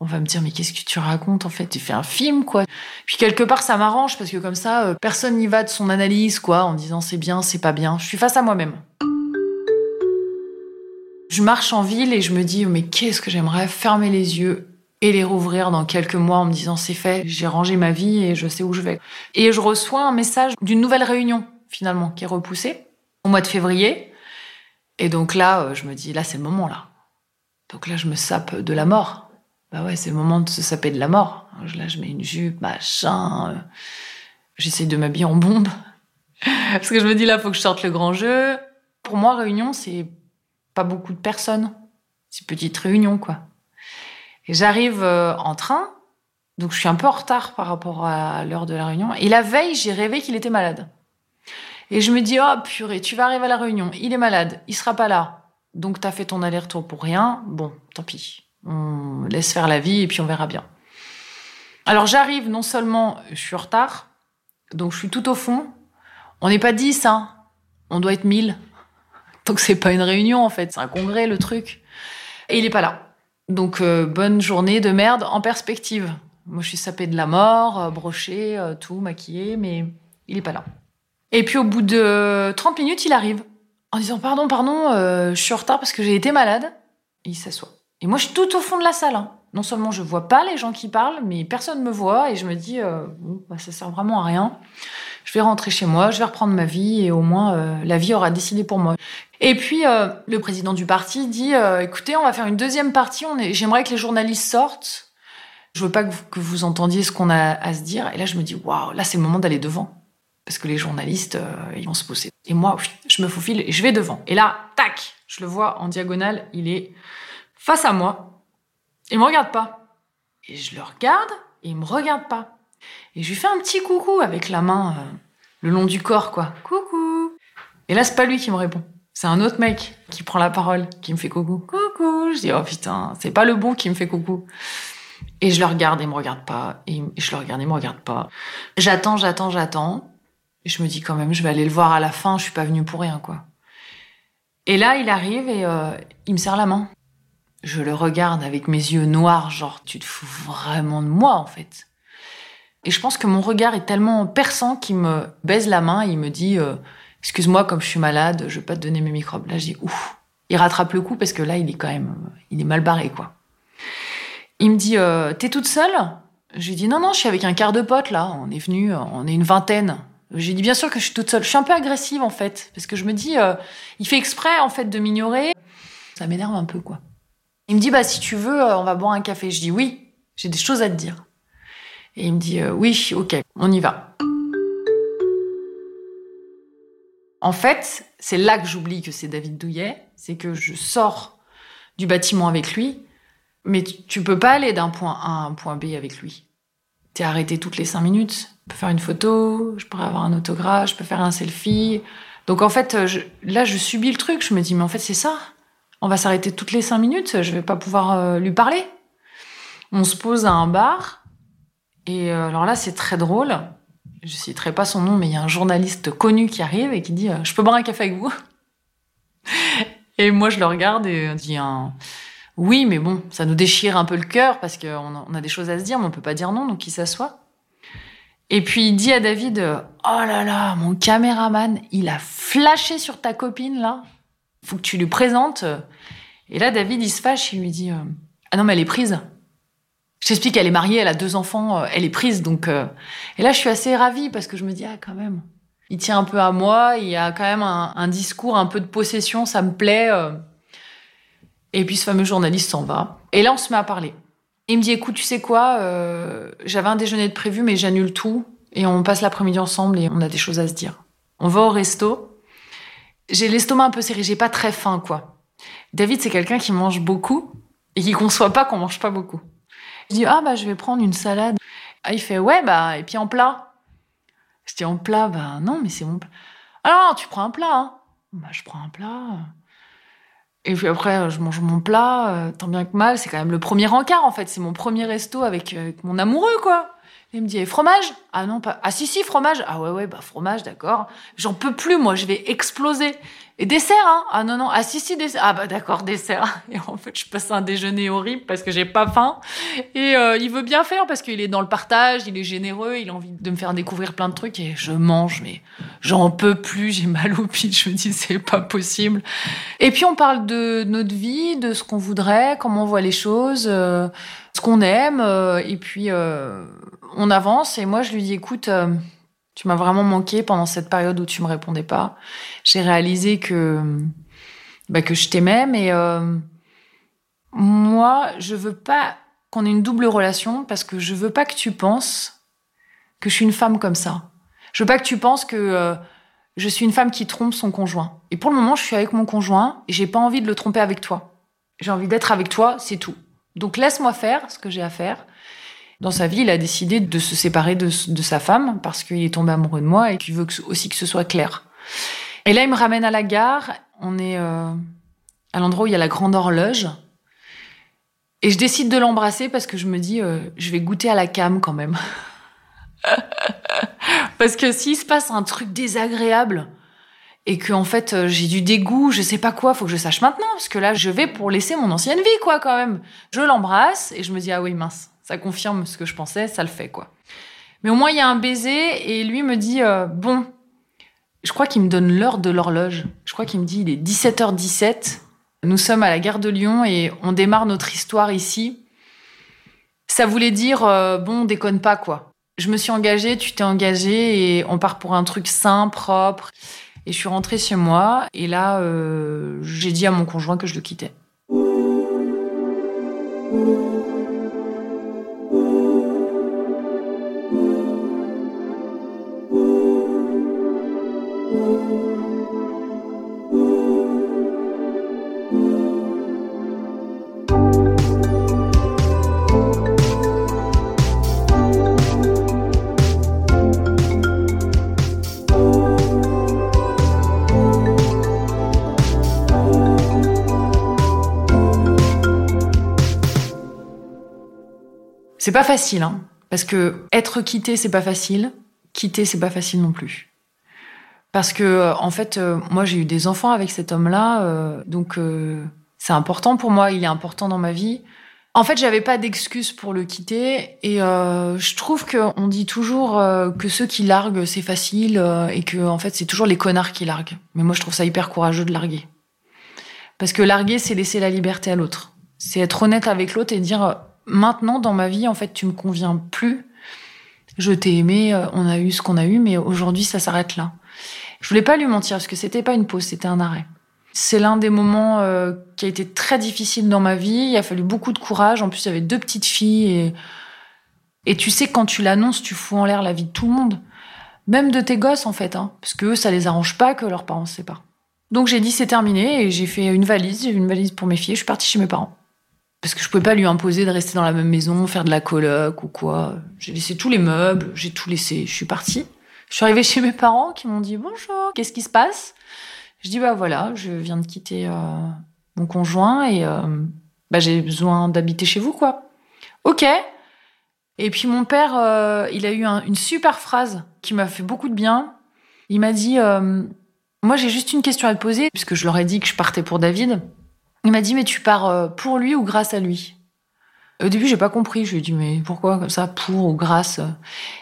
On va me dire, mais qu'est-ce que tu racontes en fait? Tu fais un film quoi. Puis quelque part, ça m'arrange parce que comme ça, euh, personne n'y va de son analyse quoi, en disant c'est bien, c'est pas bien. Je suis face à moi-même. Je marche en ville et je me dis, mais qu'est-ce que j'aimerais fermer les yeux et les rouvrir dans quelques mois en me disant c'est fait, j'ai rangé ma vie et je sais où je vais. Et je reçois un message d'une nouvelle réunion finalement qui est repoussée au mois de février. Et donc là, euh, je me dis là c'est le moment là. Donc là je me sape de la mort. Bah ouais, c'est le moment de se saper de la mort. Là je mets une jupe, machin. Euh, j'essaie de m'habiller en bombe. [laughs] Parce que je me dis là, faut que je sorte le grand jeu. Pour moi, réunion, c'est pas beaucoup de personnes. C'est petite réunion, quoi. Et j'arrive euh, en train, donc je suis un peu en retard par rapport à l'heure de la réunion. Et la veille, j'ai rêvé qu'il était malade. Et je me dis, oh purée, tu vas arriver à la réunion, il est malade, il sera pas là. Donc t'as fait ton aller-retour pour rien. Bon, tant pis. On laisse faire la vie et puis on verra bien. Alors j'arrive, non seulement je suis en retard, donc je suis tout au fond. On n'est pas 10, hein. On doit être 1000. Donc c'est pas une réunion en fait, c'est un congrès le truc. Et il est pas là. Donc euh, bonne journée de merde en perspective. Moi je suis sapée de la mort, euh, brochée, euh, tout maquillée, mais il est pas là. Et puis au bout de 30 minutes, il arrive en disant pardon, pardon, je suis en retard parce que j'ai été malade. Et il s'assoit. Et moi je suis tout au fond de la salle. Hein. Non seulement je vois pas les gens qui parlent, mais personne me voit et je me dis bon, bah, ça sert vraiment à rien je vais rentrer chez moi, je vais reprendre ma vie et au moins euh, la vie aura décidé pour moi. Et puis euh, le président du parti dit euh, écoutez, on va faire une deuxième partie. On est... J'aimerais que les journalistes sortent. Je veux pas que vous, que vous entendiez ce qu'on a à se dire. Et là, je me dis waouh, là c'est le moment d'aller devant parce que les journalistes ils vont se poser. Et moi, je me faufile et je vais devant. Et là, tac, je le vois en diagonale. Il est face à moi. Il me regarde pas. Et je le regarde et il me regarde pas. Et je lui fais un petit coucou avec la main euh, le long du corps, quoi. Coucou. Et là, c'est pas lui qui me répond. C'est un autre mec qui prend la parole, qui me fait coucou. Coucou. Je dis, oh putain, c'est pas le bon qui me fait coucou. Et je le regarde et il me regarde pas. Et je le regarde et il me regarde pas. J'attends, j'attends, j'attends. Je me dis quand même, je vais aller le voir à la fin, je suis pas venue pour rien, quoi. Et là, il arrive et euh, il me serre la main. Je le regarde avec mes yeux noirs, genre, tu te fous vraiment de moi, en fait. Et je pense que mon regard est tellement perçant qu'il me baise la main et il me dit euh, Excuse-moi, comme je suis malade, je vais pas te donner mes microbes. Là, j'ai Ouf Il rattrape le coup parce que là, il est quand même. Il est mal barré, quoi. Il me dit euh, T'es toute seule? Je lui dis Non, non, je suis avec un quart de pote, là. On est venu, on est une vingtaine. J'ai dit Bien sûr que je suis toute seule. Je suis un peu agressive, en fait. Parce que je me dis euh, Il fait exprès, en fait, de m'ignorer. Ça m'énerve un peu, quoi. Il me dit Bah, si tu veux, on va boire un café. Je dis Oui, j'ai des choses à te dire. Et il me dit euh, oui, ok, on y va. En fait, c'est là que j'oublie que c'est David Douillet, c'est que je sors du bâtiment avec lui, mais tu, peux pas aller d'un point A à un point B avec lui. T'es arrêté toutes les cinq minutes. Je peux faire une photo, je pourrais avoir un autographe, je peux faire un selfie. Donc en fait, là, je subis le truc. Je me dis, mais en fait, c'est ça. On va s'arrêter toutes les cinq minutes. Je vais pas pouvoir euh, lui parler. On se pose à un bar. Et euh, alors là, c'est très drôle. Je citerai pas son nom, mais il y a un journaliste connu qui arrive et qui dit euh, Je peux boire un café avec vous? Et moi, je le regarde et dis un... Oui, mais bon, ça nous déchire un peu le cœur parce qu'on a des choses à se dire, mais on peut pas dire non, donc il s'assoit. Et puis il dit à David Oh là là, mon caméraman, il a flashé sur ta copine là. Faut que tu lui présentes. Et là, David, il se fâche, il lui dit Ah non, mais elle est prise. Je t'explique, elle est mariée, elle a deux enfants, elle est prise. Donc, euh, et là, je suis assez ravie parce que je me dis, ah, quand même, il tient un peu à moi. Il a quand même un, discours, un peu de possession, ça me plaît. Euh. Et puis, ce fameux journaliste s'en va. Et là, on se met à parler. Il me dit, écoute, tu sais quoi, j'avais un déjeuner de prévu, mais j'annule tout. Et on passe l'après-midi ensemble et on a des choses à se dire. On va au resto. J'ai l'estomac un peu serré, j'ai pas très faim, quoi. David, c'est quelqu'un qui mange beaucoup et qui conçoit pas qu'on mange pas beaucoup. Je dis, ah bah je vais prendre une salade. Ah, il fait, ouais, bah, et puis en plat. Je dis, en plat, bah non, mais c'est mon plat. Alors, tu prends un plat. Hein. Bah, je prends un plat. Et puis après, je mange mon plat, euh, tant bien que mal. C'est quand même le premier encart, en fait. C'est mon premier resto avec, mon amoureux, quoi. Il me dit, et fromage? Ah non, pas. Ah si, si, fromage. Ah ouais, ouais, bah fromage, d'accord. J'en peux plus, moi, je vais exploser. Et dessert, hein Ah non, non. Ah si, si, dessert. Ah bah d'accord, dessert. [laughs] Et en fait, je passe un déjeuner horrible parce que j'ai pas faim. Et euh, il veut bien faire parce qu'il est dans le partage, il est généreux, il a envie de me faire découvrir plein de trucs. Et je mange, mais j'en peux plus, j'ai mal au pied. Je me dis, [laughs] c'est pas possible. Et puis, on parle de notre vie, de ce qu'on voudrait, comment on voit les choses, euh, ce qu'on aime. Euh, et puis, on avance. Et moi, je lui dis, écoute tu m'as vraiment manqué pendant cette période où tu me répondais pas. J'ai réalisé que bah, que je t'aimais, mais euh, moi, je veux pas qu'on ait une double relation parce que je veux pas que tu penses que je suis une femme comme ça. Je veux pas que tu penses que euh, je suis une femme qui trompe son conjoint. Et pour le moment, je suis avec mon conjoint et j'ai pas envie de le tromper avec toi. J'ai envie d'être avec toi, c'est tout. Donc laisse-moi faire ce que j'ai à faire. Dans sa vie, il a décidé de se séparer de, sa femme parce qu'il est tombé amoureux de moi et qu'il veut aussi que ce soit clair. Et là, il me ramène à la gare. On est euh, à l'endroit où il y a la grande horloge. Et je décide de l'embrasser parce que je me dis, euh, je vais goûter à la cam quand même. [laughs] parce que s'il se passe un truc désagréable et que en fait euh, j'ai du dégoût, je sais pas quoi, faut que je sache maintenant parce que là je vais pour laisser mon ancienne vie quoi quand même. Je l'embrasse et je me dis ah oui mince, ça confirme ce que je pensais, ça le fait, quoi. Mais au moins, il y a un baiser et lui me dit euh, Bon, je crois qu'il me donne l'heure de l'horloge. Je crois qu'il me dit Il est 17h17. Nous sommes à la gare de Lyon et on démarre notre histoire ici. Ça voulait dire euh, Bon, déconne pas, quoi. Je me suis engagée, tu t'es engagée et on part pour un truc sain, propre. Et je suis rentrée chez moi et là, euh, j'ai dit à mon conjoint que je le quittais. C'est pas facile, hein, parce que être quitté, c'est pas facile. Quitter, c'est pas facile non plus. Parce que, euh, en fait, euh, moi, j'ai eu des enfants avec cet homme-là, euh, donc c'est important pour moi, il est important dans ma vie. En fait, j'avais pas d'excuse pour le quitter, et je trouve qu'on dit toujours que ceux qui larguent, c'est facile, et que, en fait, c'est toujours les connards qui larguent. Mais moi, je trouve ça hyper courageux de larguer. Parce que larguer, c'est laisser la liberté à l'autre. C'est être honnête avec l'autre et dire maintenant dans ma vie, en fait, tu me conviens plus. Je t'ai aimé, euh, on a eu ce qu'on a eu, mais aujourd'hui, ça s'arrête là. Je voulais pas lui mentir parce que c'était pas une pause, c'était un arrêt. C'est l'un des moments euh, qui a été très difficile dans ma vie. Il a fallu beaucoup de courage. En plus, il y avait deux petites filles et et tu sais quand tu l'annonces, tu fous en l'air la vie de tout le monde, même de tes gosses en fait, hein, parce que eux, ça les arrange pas que leurs parents se séparent. Donc j'ai dit c'est terminé et j'ai fait une valise, une valise pour mes filles. Je suis partie chez mes parents parce que je pouvais pas lui imposer de rester dans la même maison, faire de la coloc ou quoi. J'ai laissé tous les meubles, j'ai tout laissé. Je suis partie. Je suis arrivée [laughs] chez mes parents qui m'ont dit bonjour, qu'est-ce qui se passe? Je dis bah voilà, je viens de quitter euh, mon conjoint et euh, bah, j'ai besoin d'habiter chez vous quoi. Ok. Et puis mon père, euh, il a eu une super phrase qui m'a fait beaucoup de bien. Il m'a dit moi j'ai juste une question à te poser puisque je leur ai dit que je partais pour David. Il m'a dit mais tu pars euh, pour lui ou grâce à lui? Au début j'ai pas compris. Je lui ai dit mais pourquoi comme ça pour ou grâce?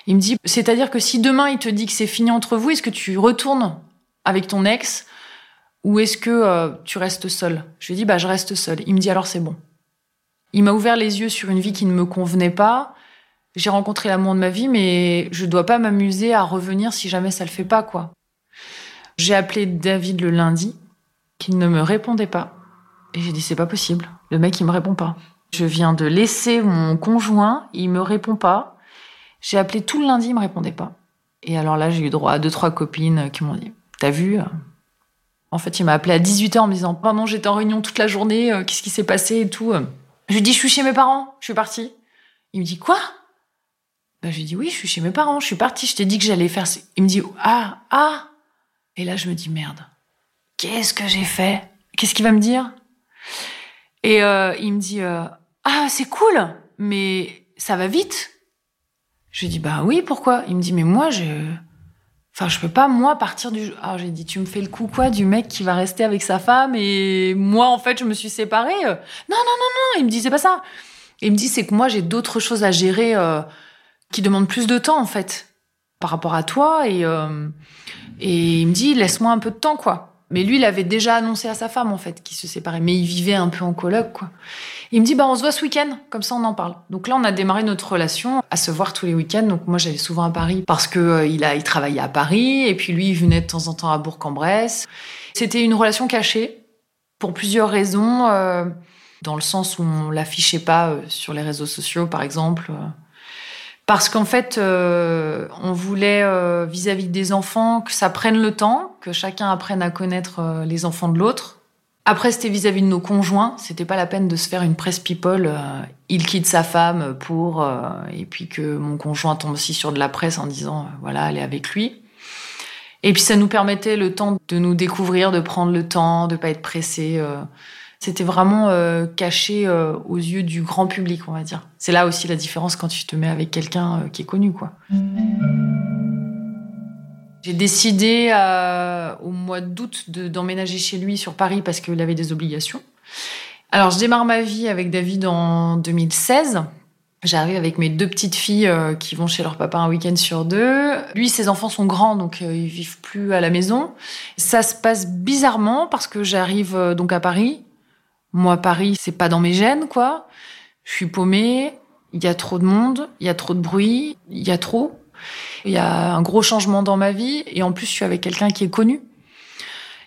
Il me dit c'est-à-dire que si demain il te dit que c'est fini entre vous, est-ce que tu retournes avec ton ex ou est-ce que euh, tu restes seul? Je lui ai dit bah je reste seul. Il me dit alors c'est bon. Il m'a ouvert les yeux sur une vie qui ne me convenait pas. J'ai rencontré l'amour de ma vie, mais je dois pas m'amuser à revenir si jamais ça le fait pas, quoi. J'ai appelé David le lundi, qui ne me répondait pas. Et j'ai dit, c'est pas possible. Le mec, il me répond pas. Je viens de laisser mon conjoint, il me répond pas. J'ai appelé tout le lundi, il me répondait pas. Et alors là, j'ai eu droit à deux, trois copines qui m'ont dit, t'as vu? En fait, il m'a appelé à 18h en me disant, pardon, j'étais en réunion toute la journée, euh, qu'est-ce qui s'est passé et tout. Je lui dis, je suis chez mes parents, je suis partie. Il me dit, quoi? Ben, je oui, je suis chez mes parents, je suis partie, je t'ai dit que j'allais faire. Il me dit, ah, ah! Et là, je me dis, merde. Qu'est-ce que j'ai fait? Qu'est-ce qu'il va me dire? Et euh, il me dit euh, Ah, c'est cool, mais ça va vite. Je lui dis bah oui, pourquoi? Il me dit mais moi je Enfin, je peux pas, moi, partir du. Ah, j'ai dit, tu me fais le coup, quoi, du mec qui va rester avec sa femme et moi, en fait, je me suis séparée. Non, non, non, non, il me disait pas ça. Il me dit, c'est que moi, j'ai d'autres choses à gérer euh, qui demandent plus de temps, en fait, par rapport à toi. Et, euh, et il me dit, laisse-moi un peu de temps, quoi. Mais lui, il avait déjà annoncé à sa femme, en fait, qu'il se séparait. Mais il vivait un peu en coloc, quoi. Il me dit, bah, on se voit ce week-end, comme ça on en parle. Donc là, on a démarré notre relation à se voir tous les week-ends. Donc moi, j'allais souvent à Paris parce que euh, il travaillait à Paris, et puis lui, il venait de temps en temps à Bourg-en-Bresse. C'était une relation cachée pour plusieurs raisons, euh, dans le sens où on l'affichait pas euh, sur les réseaux sociaux, par exemple. Parce qu'en fait, on voulait vis-à-vis -vis des enfants que ça prenne le temps, que chacun apprenne à connaître les enfants de l'autre après, c'était vis-à-vis de nos conjoints. C'était pas la peine de se faire une presse people. Euh, il quitte sa femme pour euh, et puis que mon conjoint tombe aussi sur de la presse en disant euh, voilà, elle est avec lui. Et puis ça nous permettait le temps de nous découvrir, de prendre le temps, de pas être pressé. C'était vraiment caché aux yeux du grand public, on va dire. C'est là aussi la différence quand tu te mets avec quelqu'un qui est connu. J'ai décidé euh, au mois d'août d'emménager chez lui sur Paris parce qu'il avait des obligations. Alors, je démarre ma vie avec David en 2016. J'arrive avec mes deux petites filles euh, qui vont chez leur papa un week-end sur deux. Lui, ses enfants sont grands, donc euh, ils vivent plus à la maison. Ça se passe bizarrement parce que j'arrive donc à Paris. Moi, Paris, c'est pas dans mes gènes, quoi. Je suis paumée. Il y a trop de monde. Il y a trop de bruit. Il y a trop. Il y a un gros changement dans ma vie et en plus je suis avec quelqu'un qui est connu.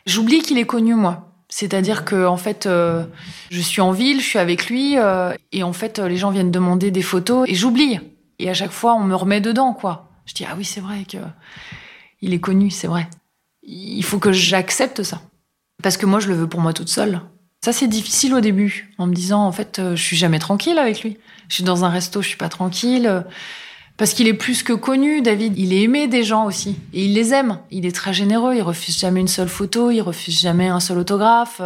J'oublie qu'il est connu moi. C'est-à-dire que en fait, euh, je suis en ville, je suis avec lui euh, et en fait les gens viennent demander des photos et j'oublie. Et à chaque fois on me remet dedans quoi. Je dis ah oui c'est vrai que il est connu, c'est vrai. Il faut que j'accepte ça parce que moi je le veux pour moi toute seule. Ça c'est difficile au début en me disant en fait euh, je suis jamais tranquille avec lui. Je suis dans un resto, je suis pas tranquille. Parce qu'il est plus que connu, David. Il est aimé des gens aussi. Et il les aime. Il est très généreux. Il refuse jamais une seule photo. Il refuse jamais un seul autographe.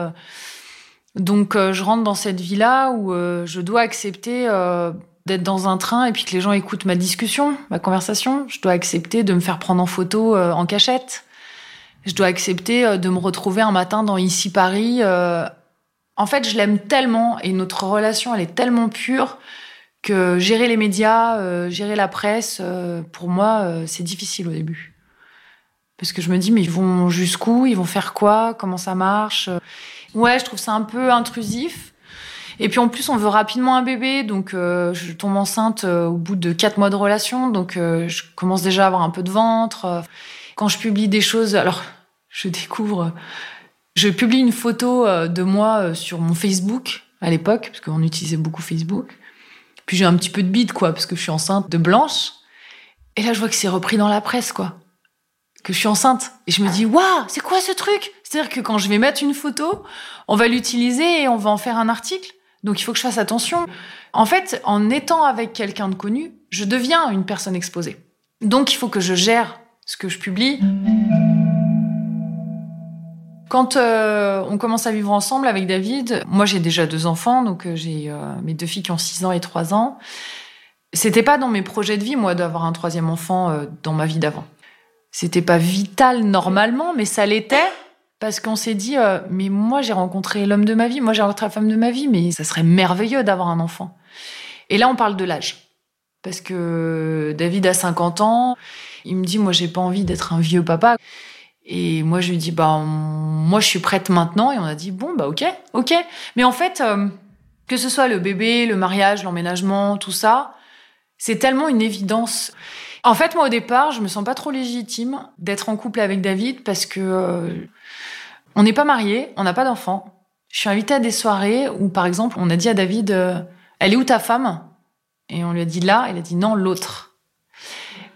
Donc, euh, je rentre dans cette vie-là où euh, je dois accepter euh, d'être dans un train et puis que les gens écoutent ma discussion, ma conversation. Je dois accepter de me faire prendre en photo en cachette. Je dois accepter de me retrouver un matin dans Ici Paris. En fait, je l'aime tellement et notre relation, elle est tellement pure que gérer les médias, euh, gérer la presse, euh, pour moi, euh, c'est difficile au début. Parce que je me dis, mais ils vont jusqu'où? Ils vont faire quoi? Comment ça marche? Ouais, je trouve ça un peu intrusif. Et puis en plus, on veut rapidement un bébé, donc je tombe enceinte au bout de quatre mois de relation, donc je commence déjà à avoir un peu de ventre. Quand je publie des choses, alors je découvre, je publie une photo de moi sur mon Facebook à l'époque, parce qu'on utilisait beaucoup Facebook. Puis j'ai un petit peu de bide, quoi, parce que je suis enceinte de blanche. Et là, je vois que c'est repris dans la presse, quoi. Que je suis enceinte. Et je me dis, waouh, c'est quoi ce truc? C'est-à-dire que quand je vais mettre une photo, on va l'utiliser et on va en faire un article. Donc il faut que je fasse attention. En fait, en étant avec quelqu'un de connu, je deviens une personne exposée. Donc il faut que je gère ce que je publie. Quand euh, on commence à vivre ensemble avec David, moi j'ai déjà deux enfants, donc euh, j'ai euh, mes deux filles qui ont 6 ans et 3 ans. C'était pas dans mes projets de vie, moi, d'avoir un troisième enfant dans ma vie d'avant. C'était pas vital normalement, mais ça l'était parce qu'on s'est dit, mais moi j'ai rencontré l'homme de ma vie, moi j'ai rencontré la femme de ma vie, mais ça serait merveilleux d'avoir un enfant. Et là on parle de l'âge. Parce que David a 50 ans, il me dit, moi j'ai pas envie d'être un vieux papa. Et moi, je lui dis, bah, moi, je suis prête maintenant. Et on a dit, bon, bah, ok, ok. Mais en fait, euh, que ce soit le bébé, le mariage, l'emménagement, tout ça, c'est tellement une évidence. En fait, moi, au départ, je me sens pas trop légitime d'être en couple avec David parce que euh, on n'est pas mariés, on n'a pas d'enfants. Je suis invitée à des soirées où, par exemple, on a dit à David, euh, elle est où ta femme? Et on lui a dit là, il a dit non, l'autre.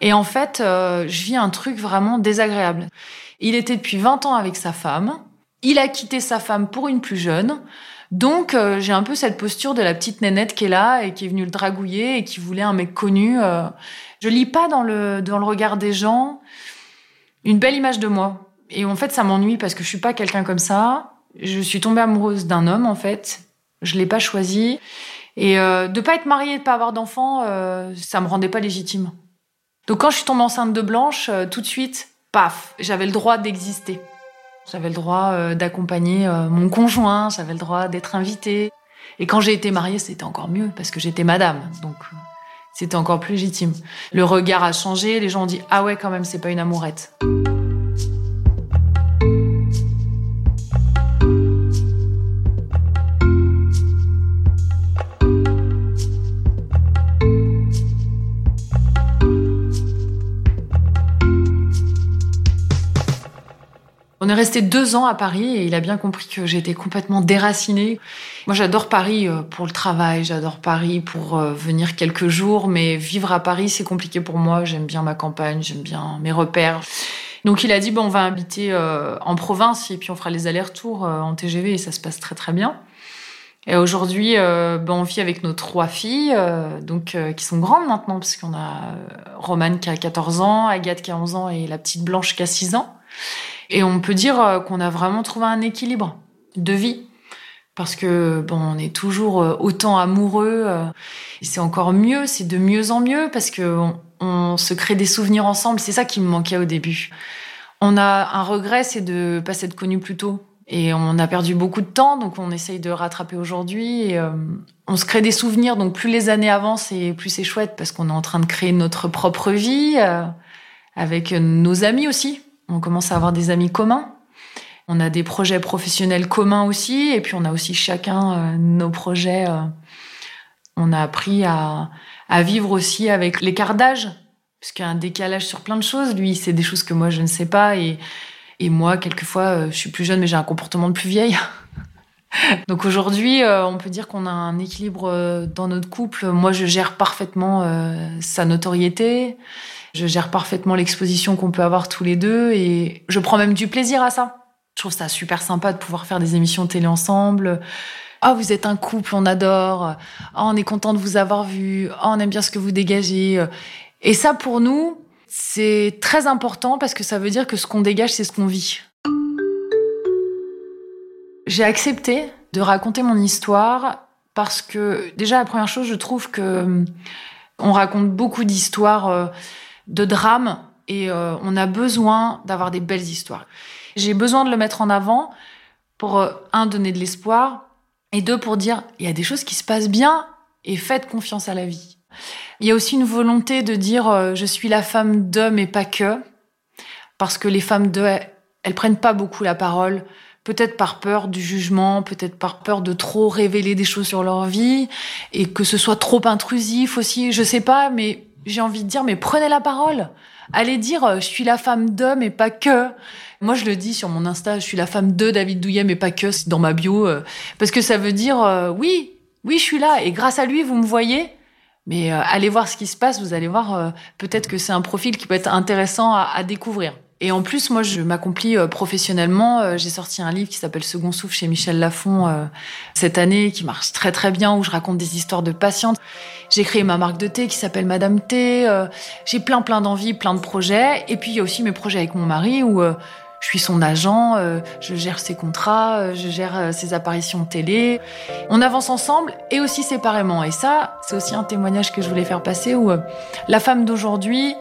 Et en fait, je vis un truc vraiment désagréable. Il était depuis 20 ans avec sa femme. Il a quitté sa femme pour une plus jeune. Donc euh, j'ai un peu cette posture de la petite nénette qui est là et qui est venue le dragouiller et qui voulait un mec connu. Euh. Je lis pas dans le dans le regard des gens une belle image de moi. Et en fait ça m'ennuie parce que je suis pas quelqu'un comme ça. Je suis tombée amoureuse d'un homme en fait. Je l'ai pas choisi. Et euh, de pas être mariée, de pas avoir d'enfant, euh, ça me rendait pas légitime. Donc quand je suis tombée enceinte de Blanche, euh, tout de suite, paf, j'avais le droit d'exister. J'avais le droit euh, d'accompagner euh, mon conjoint, j'avais le droit d'être invitée. Et quand j'ai été mariée, c'était encore mieux parce que j'étais madame. Donc c'était encore plus légitime. Le regard a changé, les gens ont dit "Ah ouais, quand même, c'est pas une amourette." On est resté deux ans à Paris et il a bien compris que j'étais complètement déracinée. Moi, j'adore Paris euh, pour le travail, j'adore Paris pour euh, venir quelques jours, mais vivre à Paris, c'est compliqué pour moi. J'aime bien ma campagne, j'aime bien mes repères. Donc il a dit, bon, on va habiter euh, en province et puis on fera les allers-retours en TGV et ça se passe très très bien. Et aujourd'hui, ben, on vit avec nos trois filles, donc qui sont grandes maintenant, parce qu'on a Romane qui a 14 ans, Agathe qui a 11 ans et la petite Blanche qui a 6 ans. Et on peut dire euh, qu'on a vraiment trouvé un équilibre de vie. Parce que bon, on est toujours euh, autant amoureux. Euh, c'est encore mieux, c'est de mieux en mieux parce que on, se crée des souvenirs ensemble. C'est ça qui me manquait au début. On a un regret, c'est de pas s'être connus plus tôt. Et on a perdu beaucoup de temps, donc on essaye de rattraper aujourd'hui. On se crée des souvenirs, donc plus les années avancent et plus c'est chouette parce qu'on est en train de créer notre propre vie avec nos amis aussi. On commence à avoir des amis communs. On a des projets professionnels communs aussi, et puis on a aussi chacun euh, nos projets. Euh, on a appris à, vivre aussi avec l'écart d'âge, parce y a un décalage sur plein de choses. Lui, c'est des choses que moi je ne sais pas, et, et moi, quelquefois, euh, je suis plus jeune, mais j'ai un comportement de plus vieille. [laughs] Donc aujourd'hui, on peut dire qu'on a un équilibre dans notre couple. Moi, je gère parfaitement sa notoriété. Je gère parfaitement l'exposition qu'on peut avoir tous les deux et je prends même du plaisir à ça. Je trouve ça super sympa de pouvoir faire des émissions télé ensemble. Ah, vous êtes un couple, on adore. Ah, on est content de vous avoir vu. Ah, on aime bien ce que vous dégagez. Et ça, pour nous, c'est très important parce que ça veut dire que ce qu'on dégage, c'est ce qu'on vit. J'ai accepté de raconter mon histoire parce que déjà la première chose, je trouve que on raconte beaucoup d'histoires euh, de drame et euh, on a besoin d'avoir des belles histoires. J'ai besoin de le mettre en avant pour, euh, un, donner de l'espoir et deux, pour dire, il y a des choses qui se passent bien et faites confiance à la vie. Il y a aussi une volonté de dire, euh, je suis la femme d'homme et pas que, parce que les femmes de, elles prennent pas beaucoup la parole, peut-être par peur du jugement, peut-être par peur de trop révéler des choses sur leur vie et que ce soit trop intrusif aussi, je sais pas, mais j'ai envie de dire, mais prenez la parole. Allez dire, euh, je suis la femme d'homme et pas que. Moi, je le dis sur mon Insta, je suis la femme de David Douillet, mais pas que, c'est dans ma bio. Euh, parce que ça veut dire, euh, oui, oui, je suis là. Et grâce à lui, vous me voyez. Mais allez voir ce qui se passe, vous allez voir, peut-être que c'est un profil qui peut être intéressant à découvrir. Et en plus, moi, je m'accomplis euh, professionnellement. Euh, j'ai sorti un livre qui s'appelle Second Souffle chez Michel Lafon euh, cette année, qui marche très très bien, où je raconte des histoires de patientes. J'ai créé ma marque de thé qui s'appelle Madame Thé. J'ai plein plein d'envies, plein de projets. Et puis il y a aussi mes projets avec mon mari où je suis son agent, je gère ses contrats, je gère ses apparitions télé. On avance ensemble et aussi séparément. Et ça, c'est aussi un témoignage que je voulais faire passer où la femme d'aujourd'hui,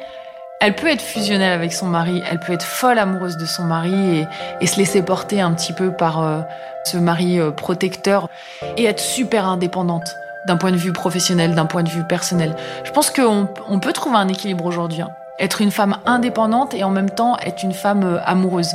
elle peut être fusionnelle avec son mari, elle peut être folle amoureuse de son mari et, se laisser porter un petit peu par euh, ce mari euh, protecteur et être super indépendante d'un point de vue professionnel, d'un point de vue personnel. Je pense qu'on on peut trouver un équilibre aujourd'hui. Hein. Être une femme indépendante et en même temps être une femme euh, amoureuse.